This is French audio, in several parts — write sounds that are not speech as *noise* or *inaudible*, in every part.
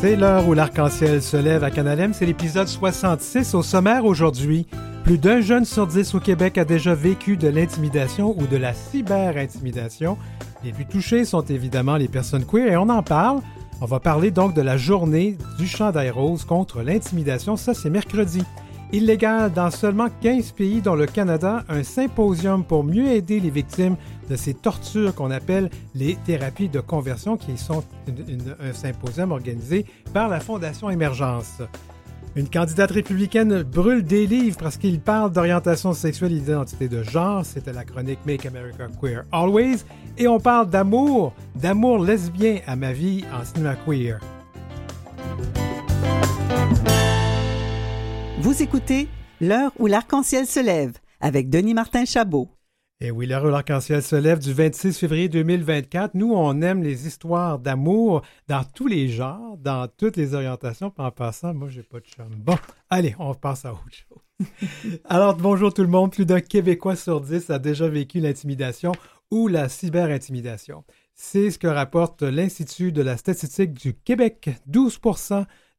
C'est l'heure où l'arc-en-ciel se lève à Canalem. C'est l'épisode 66 au sommaire aujourd'hui. Plus d'un jeune sur dix au Québec a déjà vécu de l'intimidation ou de la cyber-intimidation. Les plus touchés sont évidemment les personnes queer et on en parle. On va parler donc de la journée du chandail rose contre l'intimidation. Ça, c'est mercredi. Illégal dans seulement 15 pays, dont le Canada, un symposium pour mieux aider les victimes de ces tortures qu'on appelle les thérapies de conversion, qui sont un symposium organisé par la Fondation Émergence. Une candidate républicaine brûle des livres parce qu'il parle d'orientation sexuelle et d'identité de genre. C'était la chronique Make America Queer Always. Et on parle d'amour, d'amour lesbien à ma vie en cinéma queer. Vous écoutez L'heure où l'arc-en-ciel se lève avec Denis Martin Chabot. Et oui, l'heure où l'arc-en-ciel se lève du 26 février 2024. Nous, on aime les histoires d'amour dans tous les genres, dans toutes les orientations. en passant, moi, j'ai pas de chum. Bon, allez, on passe à autre chose. *laughs* Alors, bonjour tout le monde. Plus d'un Québécois sur dix a déjà vécu l'intimidation ou la cyber-intimidation. C'est ce que rapporte l'Institut de la statistique du Québec. 12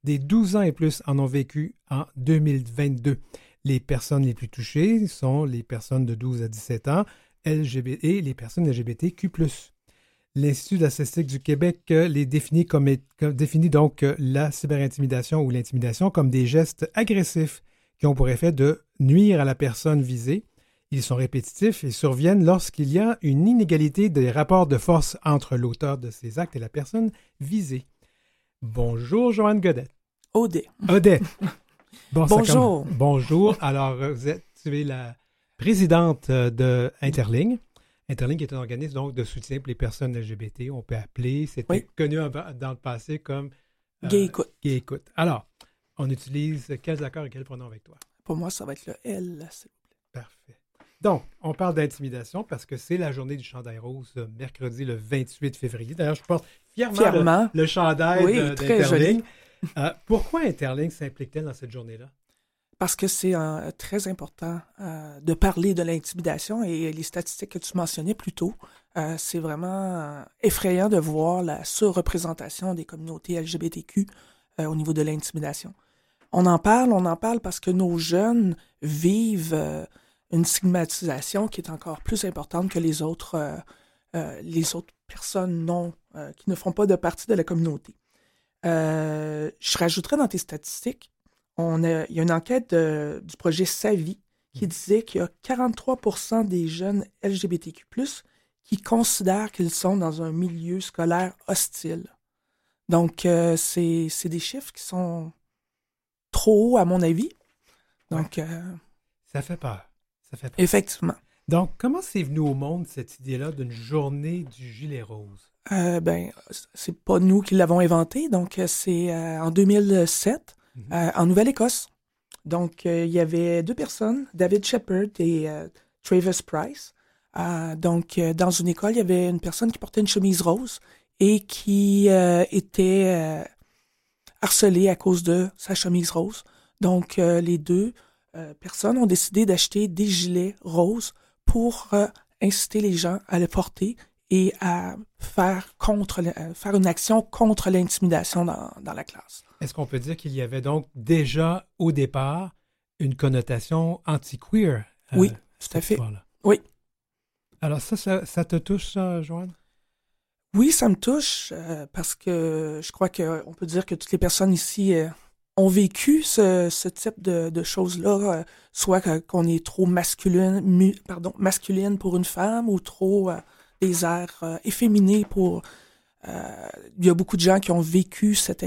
des 12 ans et plus en ont vécu en 2022. Les personnes les plus touchées sont les personnes de 12 à 17 ans LGBT, et les personnes LGBTQ. L'Institut de la statistique du Québec les définit, comme, définit donc la cyberintimidation ou l'intimidation comme des gestes agressifs qui ont pour effet de nuire à la personne visée. Ils sont répétitifs et surviennent lorsqu'il y a une inégalité des rapports de force entre l'auteur de ces actes et la personne visée. Bonjour, Joanne Godet. Odette. *laughs* Odette. Bonjour. Bonjour. Alors, vous êtes la présidente euh, de Interling. Interling est un organisme donc, de soutien pour les personnes LGBT. On peut appeler, c'était connu dans le passé comme euh, Gay Écoute. Gay Écoute. Alors, on utilise quels accords et quels pronoms avec toi? Pour moi, ça va être le L, s'il vous plaît. Parfait. Donc, on parle d'intimidation parce que c'est la journée du chandail rose, euh, mercredi le 28 février. D'ailleurs, je porte fièrement, Le, chandail oui, d'Interling. Euh, pourquoi Interling s'implique-t-elle dans cette journée-là? Parce que c'est euh, très important de parler de l'intimidation et les statistiques que tu mentionnais plus tôt, c'est vraiment effrayant de voir la surreprésentation des communautés LGBTQ au niveau de l'intimidation. On en parle, on en parle parce que nos jeunes vivent une stigmatisation qui est encore plus importante que les autres, euh, euh, les autres personnes non, euh, qui ne font pas de partie de la communauté. je rajouterais dans tes statistiques, on a, il y a une enquête du projet Savi qui mm. disait qu'il y a 43% des jeunes LGBTQ, qui considèrent qu'ils sont dans un milieu scolaire hostile. Donc, c'est des chiffres qui sont trop hauts, à mon avis. Donc. Ça fait peur. Effectivement. Donc, comment c'est venu au monde cette idée-là d'une journée du gilet rose? Euh, ben, c'est pas nous qui l'avons inventé. Donc, euh, c'est euh, en 2007, mhm. euh, en Nouvelle-Écosse. Donc, il y avait deux personnes, David Shepard et Travis Price. donc, dans une école, il y avait une personne qui portait une chemise rose et qui était harcelée à cause de sa chemise rose. Donc, les deux personnes ont décidé d'acheter des gilets roses pour euh, inciter les gens à les porter et à faire, contre, euh, faire une action contre l'intimidation dans, dans, la classe. Est-ce qu'on peut dire qu'il y avait donc déjà au départ une connotation anti-queer? oui, tout à fait. Oui. Alors ça, ça, te touche, ça, Joanne? Oui, ça me touche parce que je crois qu'on peut dire que toutes les personnes ici ont vécu ce, type de, choses-là, euh, soit qu'on est trop masculine, pardon, masculine pour une femme ou trop euh, des airs euh, efféminés pour... Il y a beaucoup de gens qui ont vécu cette,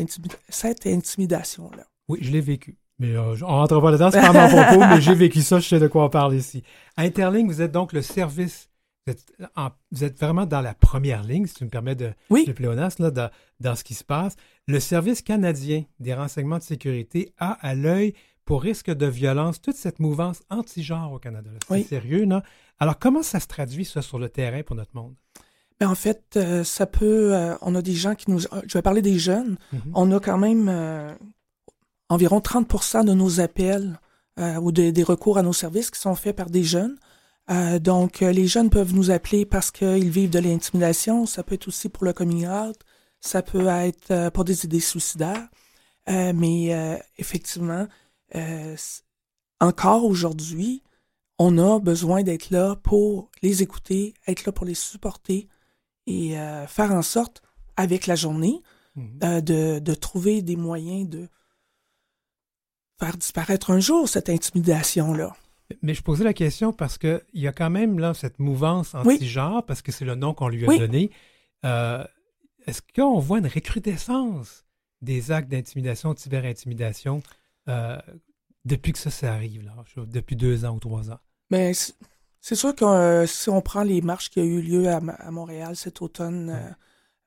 cette intimidation-là. Oui, je l'ai vécu. Mais on rentre pas là-dedans, c'est pas mon propos, mais j'ai *laughs* vécu ça, je sais de quoi on parle ici. À Interling, vous êtes donc le service vous êtes, vraiment dans la première ligne, si tu me permets de, oui. pléonasme, là, dans, ce qui se passe. Le Service canadien des renseignements de sécurité a à l'œil pour risque de violence toute cette mouvance anti-genre au Canada. C'est sérieux, non? Alors, comment ça se traduit, ça, sur le terrain pour notre monde? Ben, en fait, euh, ça peut. Euh, on a des gens qui nous. Je vais parler des jeunes. Mm-hmm. On a quand même euh, environ 30% de nos appels ou des recours à nos services qui sont faits par des jeunes. Euh, donc, euh, les jeunes peuvent nous appeler parce qu'ils vivent de l'intimidation. Ça peut être aussi pour le coming out. ça peut être euh, pour des idées suicidaires, euh, mais euh, effectivement, euh, encore aujourd'hui, on a besoin d'être là pour les écouter, être là pour les supporter et euh, faire en sorte, avec la journée, euh, de, de trouver des moyens de faire disparaître un jour cette intimidation-là. Mais je posais la question parce qu'il y a quand même là cette mouvance Oui. anti-genre, parce que c'est le nom qu'on lui a Oui. donné. Euh, Est-ce qu'on voit une recrudescence des actes d'intimidation, de cyberintimidation, euh, depuis que ça, ça arrive, là, depuis deux ans ou trois ans? Mais c'est- c'est sûr que euh, si on prend les marches qui ont eu lieu à, Montréal cet automne,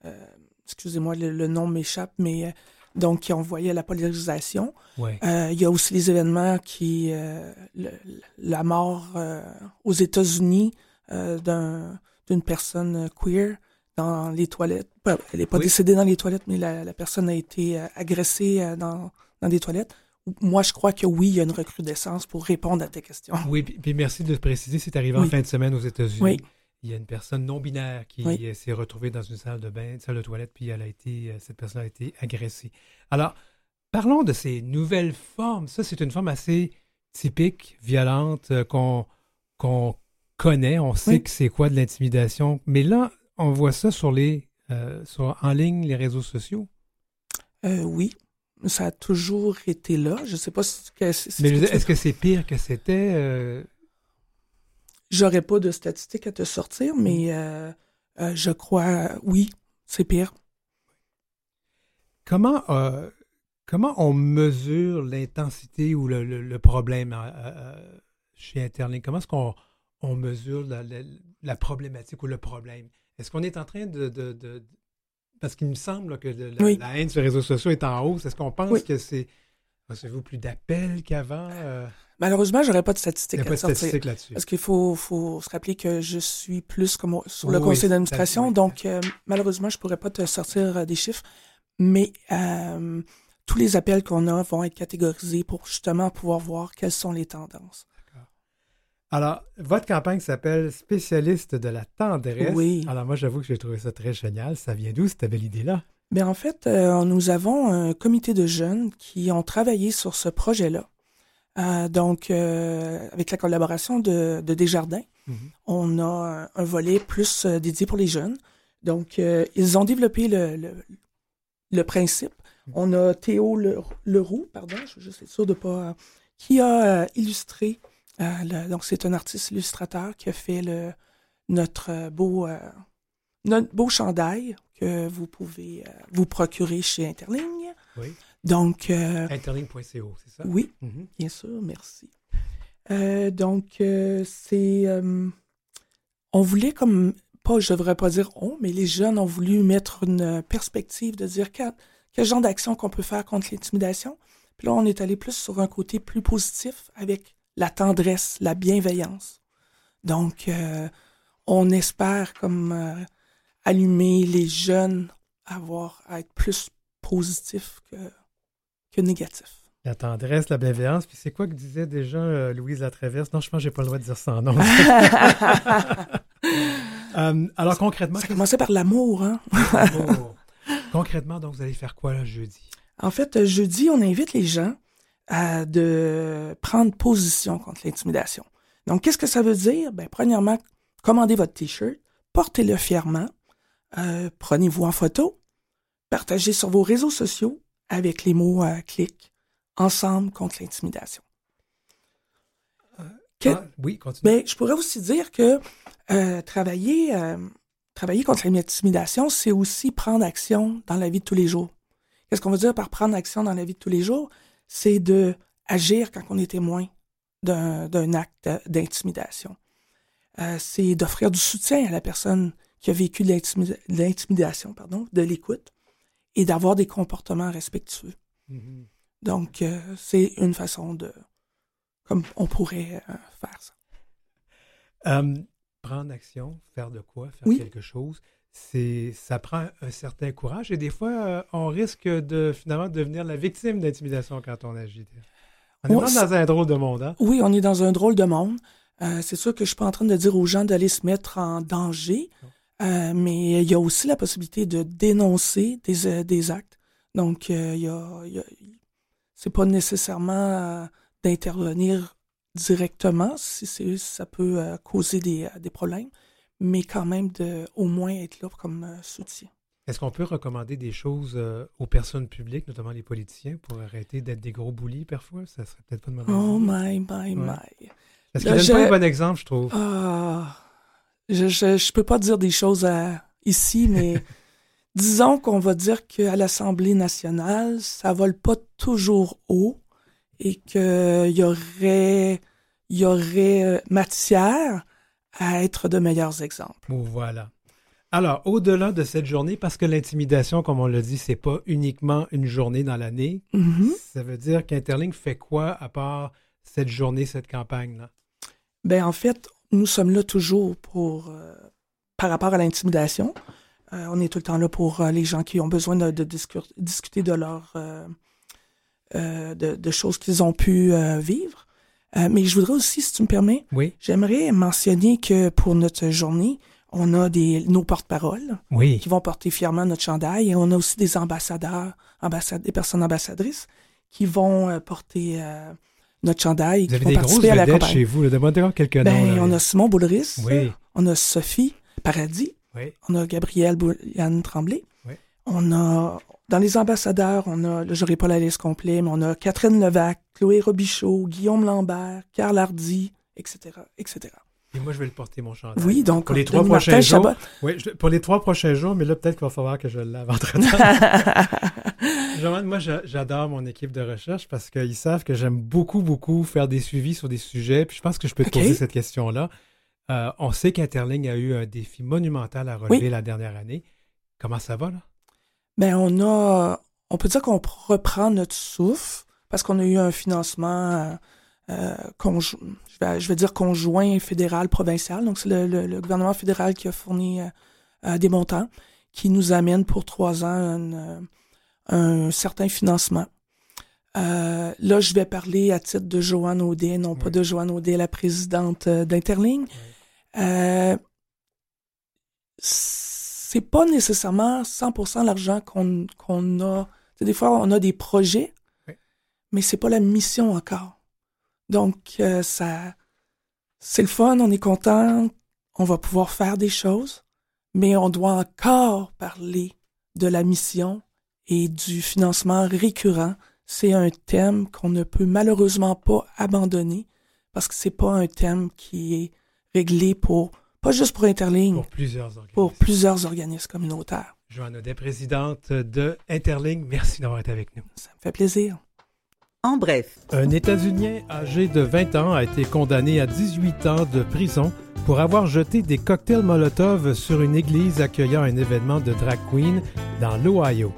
euh, excusez-moi, le, le nom m'échappe, mais donc qui ont envoyé la polarisation. Euh, il y a aussi les événements qui, euh, le- la mort euh, aux États-Unis d'un- d'une personne queer dans les toilettes. Elle n'est pas Oui. décédée dans les toilettes, mais la, la personne a été agressée dans, dans des toilettes. Moi, je crois que oui, il y a une recrudescence pour répondre à tes questions. Oui, puis, merci de préciser, c'est arrivé en fin de semaine aux États-Unis. Oui. Il y a une personne non binaire qui Oui. euh, s'est retrouvée dans une salle de bain, une salle de toilette, puis elle a été, euh, cette personne a été agressée. Alors, parlons de ces nouvelles formes. Ça, c'est une forme assez typique, violente, euh, qu'on connaît. On sait Oui. que c'est quoi de l'intimidation. Mais là, on voit ça sur les, euh, sur, en ligne, les réseaux sociaux. Euh, oui, ça a toujours été là. Je sais pas si, est-ce que c'est pire que c'était? Euh, j'aurais pas de statistiques à te sortir, mais euh, euh, je crois, oui, c'est pire. Comment, euh, comment on mesure l'intensité ou le, le- le problème euh, euh, chez Interlink? Comment est-ce qu'on on mesure la, la- la problématique ou le problème? Est-ce qu'on est en train de... de- de- parce qu'il me semble que le- la, Oui. la haine sur les réseaux sociaux est en hausse. Est-ce qu'on pense Oui. que c'est... Recevez-vous plus d'appels qu'avant? Euh, Malheureusement, j'aurais pas de Il statistiques n'y a pas de statistiques là-dessus. Parce qu'il faut, faut se rappeler que je suis plus comme sur le Oui, conseil d'administration, donc euh, malheureusement, je pourrais pas te sortir euh, des chiffres, mais euh, tous les appels qu'on a vont être catégorisés pour justement pouvoir voir quelles sont les tendances. Alors, votre campagne s'appelle Spécialiste de la tendresse. Oui. Alors, moi, j'avoue que j'ai trouvé ça très génial. Ça vient d'où, cette belle idée-là? Mais en fait, euh, nous avons un comité de jeunes qui ont travaillé sur ce projet-là. Euh, donc, euh, avec la collaboration de, de Desjardins, Mhm. on a un, volet plus dédié pour les jeunes. Donc, ils ont développé le, le, le principe. On a Théo Le- Leroux, pardon, je suis juste être sûr de pas... qui a illustré, le- donc c'est un artiste illustrateur qui a fait le, notre beau... notre beau chandail que vous pouvez euh, vous procurer chez Interligne. Oui. Donc, euh, Interlink.co, c'est ça? oui, Mhm. Bien sûr, merci. Euh, donc, c'est. on voulait comme. Pas, je devrais pas dire on, mais les jeunes ont voulu mettre une perspective de dire quel, quel genre d'action qu'on peut faire contre l'intimidation. Puis là, on est allé plus sur un côté plus positif avec la tendresse, la bienveillance. Donc, on espère comme allumer les jeunes à avoir à être plus positifs que, que négatifs. La tendresse, la bienveillance. Puis c'est quoi que disait déjà euh, Louise Latraverse? Non, je pense que j'ai pas le droit de dire ça en nom. *laughs* *laughs* Euh, alors concrètement, Ça commençait par l'amour, hein? *laughs* Concrètement, donc vous allez faire quoi là jeudi? En fait, jeudi, on invite les gens à de prendre position contre l'intimidation. Donc, qu'est-ce que ça veut dire? Ben, premièrement, commandez votre T-shirt, portez-le fièrement, euh, prenez-vous en photo, partagez sur vos réseaux sociaux avec les mots euh, clic ensemble contre l'intimidation. Que- Ah, oui, continue. mais je pourrais aussi dire que euh, travailler, euh, travailler contre l'intimidation, c'est aussi prendre action dans la vie de tous les jours. Qu'est-ce qu'on veut dire par prendre action dans la vie de tous les jours? C'est de agir quand on est témoin d'un d'un acte d'intimidation. Euh, c'est d'offrir du soutien à la personne qui a vécu de l'intimida- de l'intimidation, pardon, de l'écoute, et d'avoir des comportements respectueux. Mhm. Donc, euh, c'est une façon de... comme on pourrait euh, faire ça. Euh, prendre action, faire de quoi, faire Oui. quelque chose, c'est ça prend un certain courage et des fois, euh, on risque de finalement devenir la victime d'intimidation quand on agit. On est vraiment dans un drôle de monde, hein? Oui, on est dans un drôle de monde. C'est sûr que je suis pas en train de dire aux gens d'aller se mettre en danger. Euh, mais il y a aussi la possibilité de dénoncer des, euh, des actes. Donc, euh, il y a, il y a- c'est pas nécessairement euh, d'intervenir directement, si ça peut causer des, des problèmes, mais quand même de au moins être là comme soutien. Est-ce qu'on peut recommander des choses aux personnes publiques, notamment les politiciens, pour arrêter d'être des gros boulis parfois? Ça serait peut-être pas de mauvaise Oh my, my, my. Parce là, qu'il donne je- pas un bon exemple, je trouve. Ah, je, je, je peux pas dire des choses à- ici, mais *laughs* disons qu'on va dire qu'à l'Assemblée nationale, ça vole pas toujours haut et qu'il y aurait, y aurait euh, matière à être de meilleurs exemples. Voilà. Alors, au-delà de cette journée, parce que l'intimidation, comme on l'a dit, c'est pas uniquement une journée dans l'année, Mhm. ça veut dire qu'Interlink fait quoi à part cette journée, cette campagne-là? Ben, en fait, nous sommes là toujours pour, euh, par rapport à l'intimidation. Euh, on est tout le temps là pour euh, les gens qui ont besoin de, de discu- discuter de leur, de, de choses qu'ils ont pu vivre. Mais je voudrais aussi, si tu me permets, Oui. j'aimerais mentionner que pour notre journée, on a des, nos porte-paroles Oui. qui vont porter fièrement notre chandail et on a aussi des ambassadeurs, ambassade, des personnes ambassadrices qui vont euh, porter euh, notre chandail Vous qui avez vont des participer à la campagne. chez vous. là. Demandez-leur quelques noms. Ben, là. on a Simon Boulris, Oui. on a Sophie Paradis, Oui. on a Gabrielle Bouliane Tremblay, Oui. on a, dans les ambassadeurs, on a, là, j'aurai pas la liste complète, mais on a Catherine Levac, Chloé Robichaud, Guillaume Lambert, Carl Hardy, etc., etc. Et moi, je vais le porter, mon chandail. Oui, donc, Pour les trois Martin prochains jours. Chabot. Oui, je- pour les trois prochains jours, mais là, peut-être qu'il va falloir que je le lave entre-temps. Joanne, *laughs* moi, j'a- j'adore mon équipe de recherche parce qu'ils savent que j'aime beaucoup, beaucoup faire des suivis sur des sujets. Puis je pense que je peux te poser cette question-là. Euh, on sait qu'Interling a eu un défi monumental à relever la dernière année. Comment ça va, là? Ben, on a, on peut dire qu'on reprend notre souffle parce qu'on a eu un financement, euh, conjo- je, vais, je vais dire conjoint fédéral provincial. Donc, c'est le, le- le gouvernement fédéral qui a fourni euh, euh, des montants qui nous amènent pour trois ans un, euh, un certain financement. Euh, là, je vais parler à titre de Joanne Audet, non pas Oui. de Joanne Audet, la présidente euh, d'Interling. Euh, c'est pas nécessairement 100% l'argent qu'on qu'on a. Des fois, on a des projets, Oui. mais c'est pas la mission encore. Donc, euh, ça, c'est le fun, on est content, on va pouvoir faire des choses, mais on doit encore parler de la mission et du financement récurrent. C'est un thème qu'on ne peut malheureusement pas abandonner parce que c'est pas un thème qui est réglé pour, pas juste pour Interling, Pour plusieurs organismes. pour plusieurs organismes communautaires. Joanne Audet, présidente de Interling, merci d'avoir été avec nous. Ça me fait plaisir. En bref, Un États-Unien âgé de 20 ans a été condamné à 18 ans de prison pour avoir jeté des cocktails Molotov sur une église accueillant un événement de drag queen dans l'Ohio.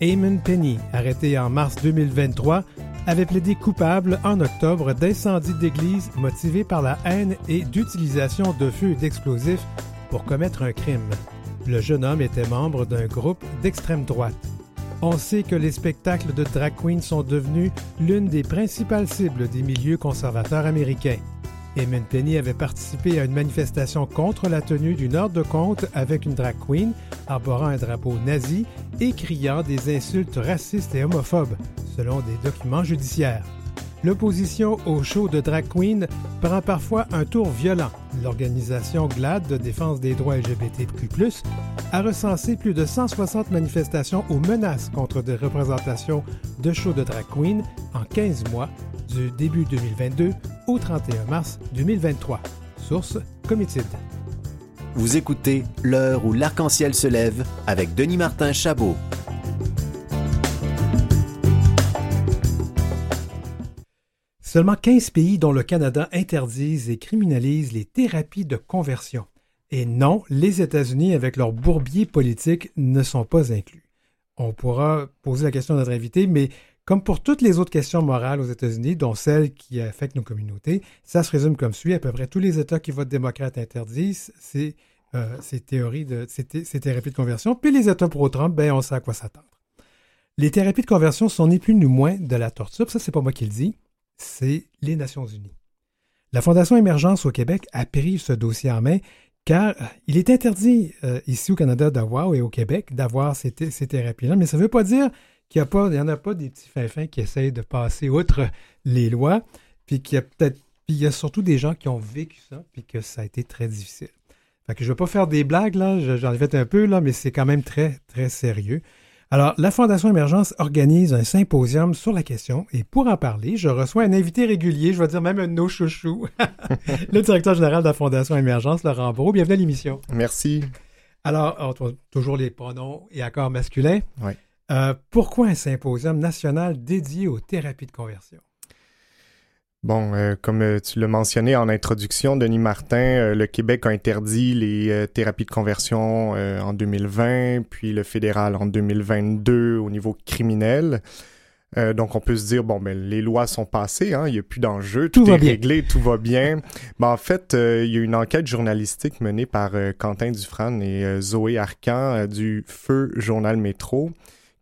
Eamon Penny, arrêté en mars 2023, avait plaidé coupable en octobre d'incendie d'église motivé par la haine et d'utilisation de feu et d'explosifs pour commettre un crime. Le jeune homme était membre d'un groupe d'extrême droite. On sait que les spectacles de drag queens sont devenus l'une des principales cibles des milieux conservateurs américains. Eamon Penny avait participé à une manifestation contre la tenue d'une heure de compte avec une drag queen, arborant un drapeau nazi et criant des insultes racistes et homophobes, selon des documents judiciaires. L'opposition au show de drag queen prend parfois un tour violent. L'organisation GLAD de défense des droits LGBTQ+, a recensé plus de 160 manifestations ou menaces contre des représentations de shows de drag queen en 15 mois, du début 2022 au 31 mars 2023. Source Comitid. Vous écoutez L'heure où l'arc-en-ciel se lève avec Denis Martin Chabot. Seulement 15 pays, dont le Canada, interdisent et criminalisent les thérapies de conversion. Et non, les États-Unis, avec leur bourbier politique, ne sont pas inclus. On pourra poser la question à notre invité, mais comme pour toutes les autres questions morales aux États-Unis, dont celles qui affectent nos communautés, ça se résume comme suit. À peu près tous les États qui votent démocrate interdisent ces, euh, théories de ces thérapies de conversion. Puis les États pro-Trump, ben, on sait à quoi s'attendre. Les thérapies de conversion sont ni plus ni moins de la torture. Ça, c'est pas moi qui le dis c'est les Nations Unies. La Fondation Émergence au Québec a pris ce dossier en main car euh, il est interdit euh, ici au Canada d'avoir et au Québec d'avoir ces, thérapies-là, mais ça ne veut pas dire qu'il n'y en a pas des petits fins qui essayent de passer outre les lois, puis qu'il y a peut-être, il y a surtout des gens qui ont vécu ça, puis que ça a été très difficile. Je ne vais pas faire des blagues, là, j'en ai fait un peu, là, mais c'est quand même très, très sérieux. Alors, la Fondation Émergence organise un symposium sur la question et pour en parler, je reçois un invité régulier, je vais dire même un de nos chouchous, *laughs* le directeur général de la Fondation Émergence, Laurent Brault. Bienvenue à l'émission. Merci. Alors, toujours les pronoms et accords masculins. Oui. Euh, pourquoi un symposium national dédié aux thérapies de conversion? Bon, euh, comme euh, tu l'as mentionné en introduction, Denis Martin, euh, le Québec a interdit les thérapies de conversion en 2020, puis le fédéral en 2022 au niveau criminel. donc on peut se dire bon ben les lois sont passées, hein, il n'y a plus d'enjeu, tout, est réglé, tout va bien. *laughs* ben, en fait, il y a une enquête journalistique menée par Quentin Dufresne et Zoé Arcan du Feu Journal Métro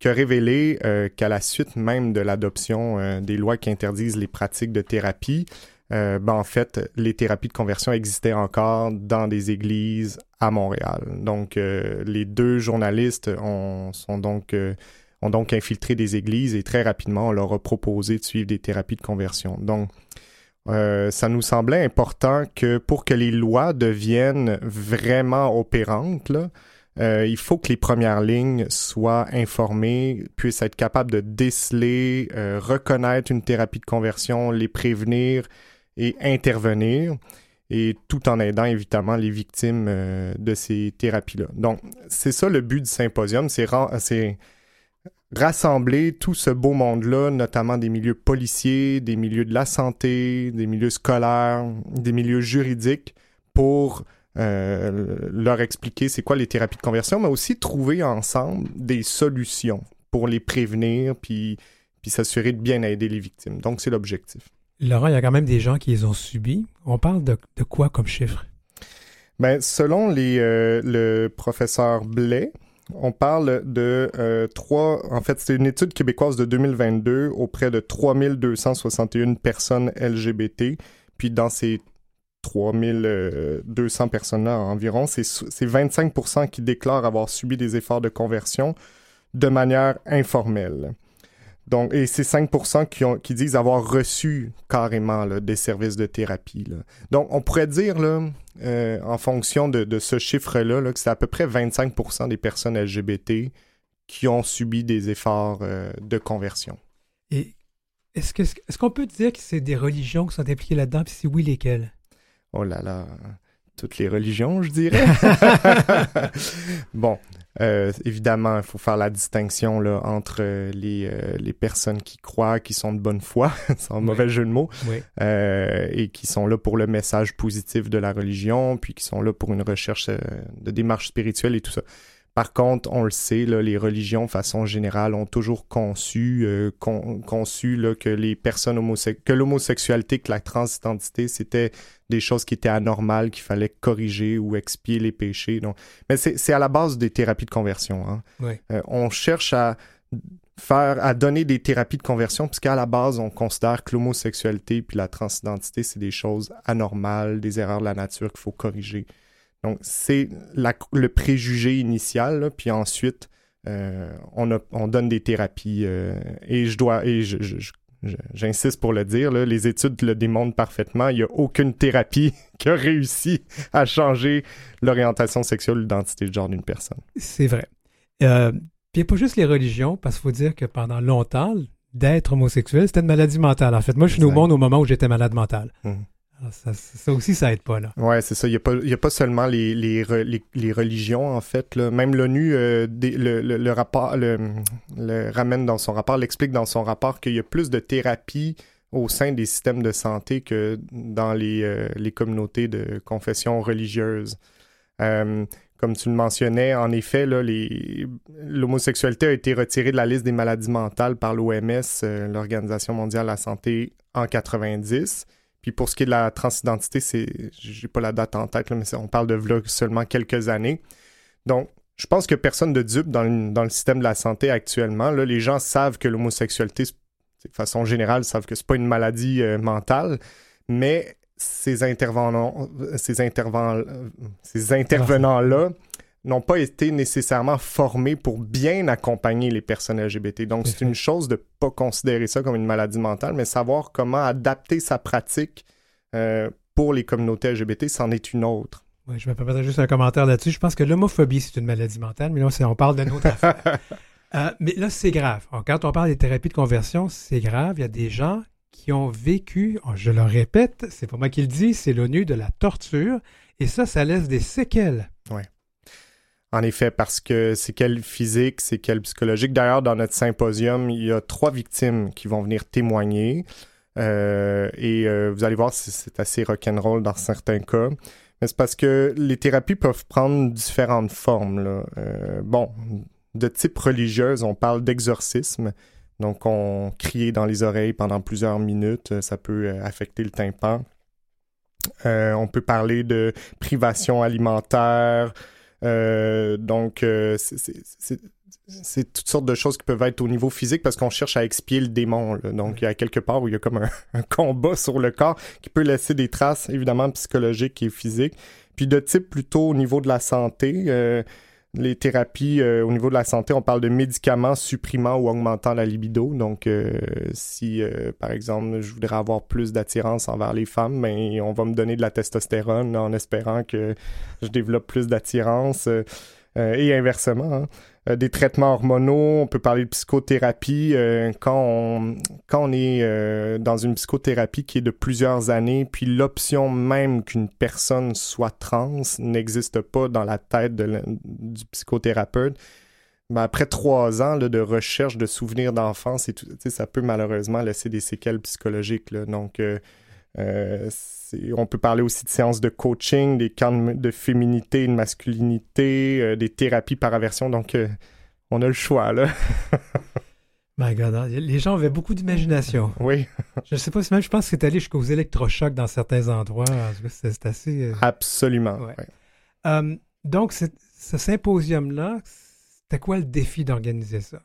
qui a révélé euh, qu'à la suite même de l'adoption euh, des lois qui interdisent les pratiques de thérapie, euh, ben, en fait, les thérapies de conversion existaient encore dans des églises à Montréal. Donc, les deux journalistes ont, sont donc, ont donc infiltré des églises et très rapidement, on leur a proposé de suivre des thérapies de conversion. Donc, ça nous semblait important que pour que les lois deviennent vraiment opérantes, là, euh, il faut que les premières lignes soient informées, puissent être capables de déceler, euh, reconnaître une thérapie de conversion, les prévenir et intervenir, et tout en aidant évidemment les victimes euh, de ces thérapies-là. Donc, c'est ça le but du symposium, c'est rassembler tout ce beau monde-là, notamment des milieux policiers, des milieux de la santé, des milieux scolaires, des milieux juridiques, pour euh, leur expliquer c'est quoi les thérapies de conversion, mais aussi trouver ensemble des solutions pour les prévenir puis, puis s'assurer de bien aider les victimes. Donc, c'est l'objectif. Laurent, il y a quand même des gens qui les ont subis. On parle de, de quoi comme chiffre? Ben, selon les, euh, le professeur Blais, on parle de euh, trois. En fait, c'est une étude québécoise de 2022 auprès de 3261 personnes LGBT. Puis dans ces 3200 personnes là environ, c'est 25% qui déclarent avoir subi des efforts de conversion de manière informelle. Donc, et c'est 5 qui, ont, qui disent avoir reçu carrément des services de thérapie. Donc, on pourrait dire, là, euh, en fonction de, ce chiffre-là, que c'est à peu près 25% des personnes LGBT qui ont subi des efforts euh, de conversion. Et est-ce qu'on est peut dire que c'est des religions qui sont impliquées là-dedans, puis si oui, lesquelles? Oh là là, toutes les religions, je dirais. *laughs* bon, euh, évidemment, il faut faire la distinction là, entre euh, les, euh, les personnes qui croient, qui sont de bonne foi, *laughs* sans mauvais jeu de mots, et qui sont là pour le message positif de la religion, puis qui sont là pour une recherche de démarche spirituelle et tout ça. Par contre, on le sait, là, les religions, de façon générale, ont toujours conçu, euh, conçu là, que les personnes homosexuelles, que l'homosexualité, que la transidentité, c'était des choses qui étaient anormales, qu'il fallait corriger ou expier les péchés. Donc, mais c'est à la base des thérapies de conversion. Hein. Euh, on cherche à faire, à donner des thérapies de conversion, puisqu'à la base, on considère que l'homosexualité puis la transidentité, c'est des choses anormales, des erreurs de la nature qu'il faut corriger. Donc, c'est le préjugé initial, puis ensuite, euh, on, on, donne des thérapies. Euh, et je dois, et j'insiste pour le dire, les études le démontrent parfaitement. Il n'y a aucune thérapie *laughs* qui a réussi à changer l'orientation sexuelle ou l'identité de genre d'une personne. C'est vrai. Euh, puis il n'y a pas juste les religions, parce qu'il faut dire que pendant longtemps, d'être homosexuel, c'était une maladie mentale. En fait, moi, je suis au monde au moment où j'étais malade mental. Mmh. Ah, ça, aussi, ça aide pas, là. Ouais, c'est ça. Il n'y a, pas, a pas seulement les, les, les, religions, en fait. Là. Même l'ONU, euh, le, le, rapport, le, ramène dans son rapport, l'explique dans son rapport qu'il y a plus de thérapie au sein des systèmes de santé que dans les, euh, les communautés de confession religieuse. Euh, comme tu le mentionnais, en effet, l'homosexualité a été retirée de la liste des maladies mentales par l'OMS, l'Organisation mondiale de la santé, en 90. Puis pour ce qui est de la transidentité, c'est, j'ai pas la date en tête, mais on parle de seulement quelques années. Donc, je pense que personne de dupe dans le, dans le système de la santé actuellement. Là, les gens savent que l'homosexualité, de façon générale, savent que c'est pas une maladie euh, mentale, mais ces intervenants, ces intervenants, ces intervenants-là n'ont pas été nécessairement formés pour bien accompagner les personnes LGBT. Donc, c'est une chose de pas considérer ça comme une maladie mentale, mais savoir comment adapter sa pratique euh, pour les communautés LGBT, c'en est une autre. Oui, je me permettrai juste un commentaire là-dessus. Je pense que l'homophobie, c'est une maladie mentale, mais là, on parle d'une autre affaire. *laughs* Euh, mais là, c'est grave. quand on parle des thérapies de conversion, c'est grave. Il y a des gens qui ont vécu, oh, je le répète, c'est pas moi qui le dis, c'est l'ONU de la torture. Et ça, ça laisse des séquelles. En effet, parce que séquelles physiques, séquelles psychologiques. D'ailleurs, dans notre symposium, il y a trois victimes qui vont venir témoigner. Euh, et euh, vous allez voir, c'est assez rock'n'roll dans certains cas. Mais c'est parce que les thérapies peuvent prendre différentes formes. Là. Euh, bon, de type religieuse, on parle d'exorcisme. Donc, on crie dans les oreilles pendant plusieurs minutes. Ça peut affecter le tympan. on peut parler de privation alimentaire. Donc, c'est c'est toutes sortes de choses qui peuvent être au niveau physique parce qu'on cherche à expier le démon. Donc, il y a quelque part où il y a comme *laughs* un, combat sur le corps qui peut laisser des traces, évidemment, psychologiques et physiques. Puis de type plutôt au niveau de la santé, euh, les thérapies euh, au niveau de la santé, on parle de médicaments supprimant ou augmentant la libido. Donc, euh, si, par exemple, je voudrais avoir plus d'attirance envers les femmes, ben, on va me donner de la testostérone en espérant que je développe plus d'attirance. Et inversement. Hein. Euh, des traitements hormonaux, on peut parler de psychothérapie. Euh, quand, on, quand on est euh, dans une psychothérapie qui est de plusieurs années, puis l'option même qu'une personne soit trans n'existe pas dans la tête du psychothérapeute, ben après trois ans de recherche de souvenirs d'enfance, ça peut malheureusement laisser des séquelles psychologiques. Donc, on peut parler aussi de séances de coaching, des camps de féminité de masculinité, euh, des thérapies par aversion. Donc, euh, on a le choix, là. *laughs* My God, hein, les gens avaient beaucoup d'imagination. *laughs* Oui. je ne sais pas si même, je pense que c'est allé jusqu'aux électrochocs dans certains endroits. C'est assez. Euh, Absolument. donc, ce symposium-là, c'était quoi le défi d'organiser ça?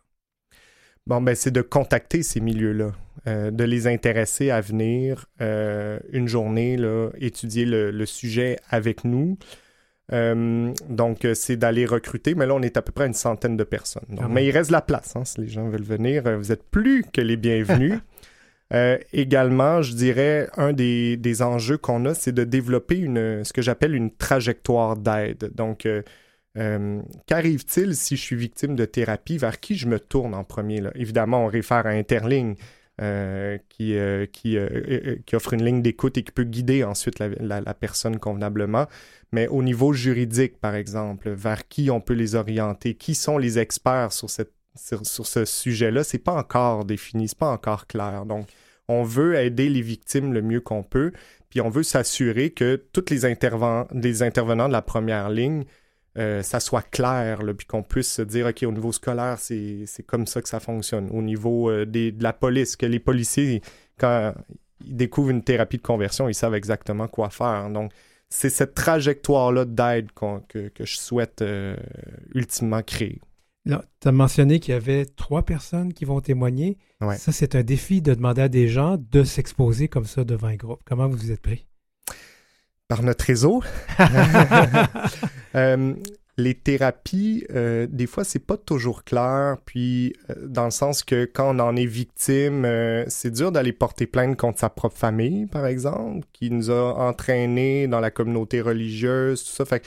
Bon, ben, c'est de contacter ces milieux-là, euh, de les intéresser à venir euh, une journée, là, étudier le, sujet avec nous. Euh, donc, c'est d'aller recruter, mais là, on est à peu près une centaine de personnes. Ah mais il reste de la place, hein, si les gens veulent venir. Vous êtes plus que les bienvenus. *laughs* également, je dirais, un des, des enjeux qu'on a, c'est de développer une, ce que j'appelle une trajectoire d'aide. Donc, euh, qu'arrive-t-il si je suis victime de thérapie? Vers qui je me tourne en premier? Là? Évidemment, on réfère à Interling euh, qui, euh, qui, offre une ligne d'écoute et qui peut guider ensuite la, personne convenablement. Mais au niveau juridique, par exemple, vers qui on peut les orienter? Qui sont les experts sur ce sujet-là? C'est pas encore défini, c'est pas encore clair. Donc, on veut aider les victimes le mieux qu'on peut, puis on veut s'assurer que tous les, les intervenants de la première ligne euh, ça soit clair, puis qu'on puisse se dire, OK, au niveau scolaire, c'est comme ça que ça fonctionne. Au niveau euh, des, de la police, que les policiers, quand ils découvrent une thérapie de conversion, ils savent exactement quoi faire. Donc, c'est cette trajectoire-là d'aide que, que, je souhaite euh, ultimement créer. Tu as mentionné qu'il y avait trois personnes qui vont témoigner. Ça, c'est un défi de demander à des gens de s'exposer comme ça devant un groupe. Comment vous vous êtes pris? Par notre réseau. *laughs* Euh, les thérapies, euh, des fois, c'est pas toujours clair. Puis, euh, dans le sens que quand on en est victime, c'est dur d'aller porter plainte contre sa propre famille, par exemple, qui nous a entraînés dans la communauté religieuse, tout ça. Fait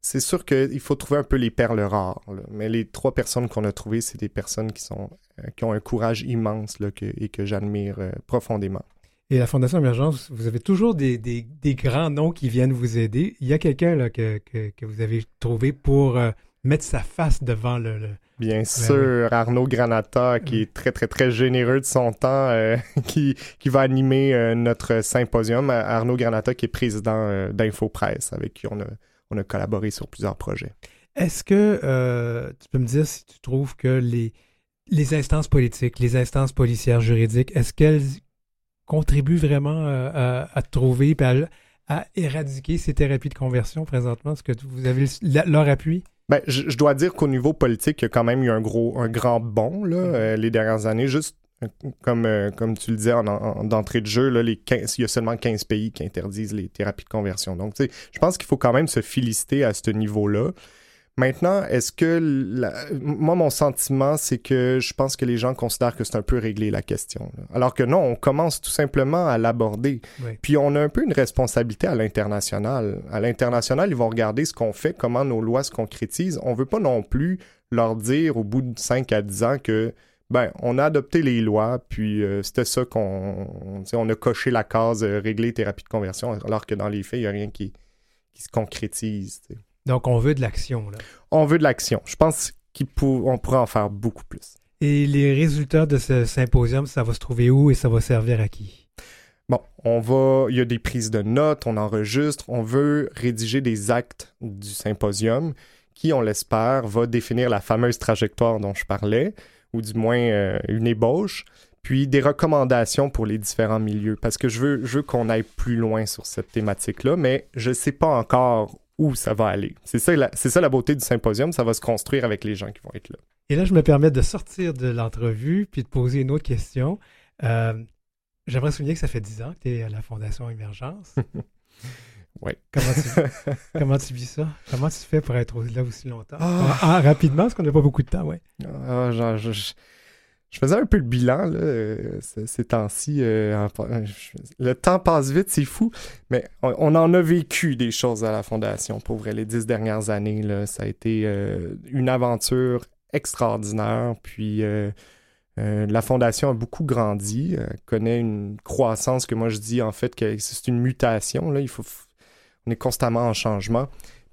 c'est sûr qu'il faut trouver un peu les perles rares. Mais les trois personnes qu'on a trouvées, c'est des personnes qui sont qui ont un courage immense là, et que j'admire profondément. Et la Fondation Émergence, vous avez toujours des, grands noms qui viennent vous aider. Il y a quelqu'un que, que, vous avez trouvé pour euh, mettre sa face devant le... Bien sûr, Arnaud Granata, qui est très, très, très généreux de son temps, euh, *laughs* qui, qui va animer euh, notre symposium. Arnaud Granata, qui est président d'InfoPresse, avec qui on a, on a collaboré sur plusieurs projets. Est-ce que tu peux me dire si tu trouves que les, les instances politiques, les instances policières juridiques, est-ce qu'elles contribue vraiment euh, à, trouver et à, éradiquer ces thérapies de conversion présentement? Est-ce que vous avez leur appui? Ben, je, dois dire qu'au niveau politique, il y a quand même eu un gros, un grand bond là, mm-hmm. euh, les dernières années. Juste comme, euh, comme tu le disais en, d'entrée de jeu, là, les il y a seulement 15 pays qui interdisent les thérapies de conversion. Donc, je pense qu'il faut quand même se féliciter à ce niveau-là. Maintenant, est-ce que moi mon sentiment c'est que je pense que les gens considèrent que c'est un peu réglé la question. Alors que non, on commence tout simplement à l'aborder. Puis on a un peu une responsabilité à l'international. À l'international, ils vont regarder ce qu'on fait, comment nos lois se concrétisent. On veut pas non plus leur dire au bout de 5 à 10 ans que ben, on a adopté les lois, puis euh, c'était ça qu'on on a coché la case euh, régler thérapie de conversion, alors que dans les faits, il n'y a rien qui, qui se concrétise. Donc, on veut de l'action. Là. On veut de l'action. Je pense qu'on pourrait en faire beaucoup plus. Et les résultats de ce symposium, ça va se trouver où et ça va servir à qui? Bon, on va, il y a des prises de notes, on enregistre, on veut rédiger des actes du symposium qui, on l'espère, va définir la fameuse trajectoire dont je parlais, ou du moins euh, une ébauche, puis des recommandations pour les différents milieux, parce que je veux, je veux qu'on aille plus loin sur cette thématique-là, mais je ne sais pas encore où ça va aller. C'est ça, la, c'est ça la beauté du symposium, ça va se construire avec les gens qui vont être là. Et là, je me permets de sortir de l'entrevue puis de poser une autre question. Euh, j'aimerais souligner que ça fait 10 ans que tu es à la Fondation Émergence. *laughs* oui. Comment tu, *laughs* comment tu vis ça? Comment tu fais pour être là aussi longtemps? Ah. Ah, rapidement, parce qu'on n'a pas beaucoup de temps, oui. Ah, je, je faisais un peu le bilan là, euh, ces temps-ci. Euh, le temps passe vite, c'est fou. Mais on, en a vécu des choses à la Fondation. Pour vrai, les dix dernières années, là, ça a été euh, une aventure extraordinaire. Puis la Fondation a beaucoup grandi, connaît une croissance que moi je dis en fait que c'est une mutation. Là. Il faut, on est constamment en changement.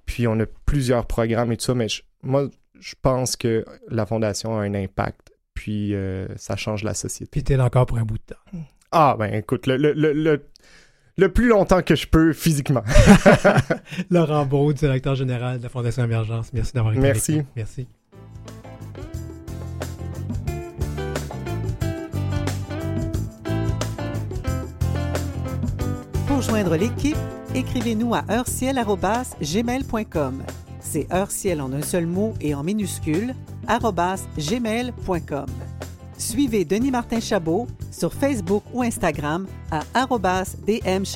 Puis on a plusieurs programmes et tout ça. Mais moi, je pense que la Fondation a un impact puis euh, ça change la société. Puis t'es là encore pour un bout de temps. Ah, ben écoute, le, le, le, le plus longtemps que je peux physiquement. *laughs* Laurent Beau, directeur général de la Fondation Émergence, merci d'avoir été Merci. Avec nous. Merci. Pour joindre l'équipe, écrivez-nous à heurciel.gmail.com. C'est heurciel en un seul mot et en minuscule gmail.com. Suivez Denis Martin Chabot sur Facebook ou Instagram à DM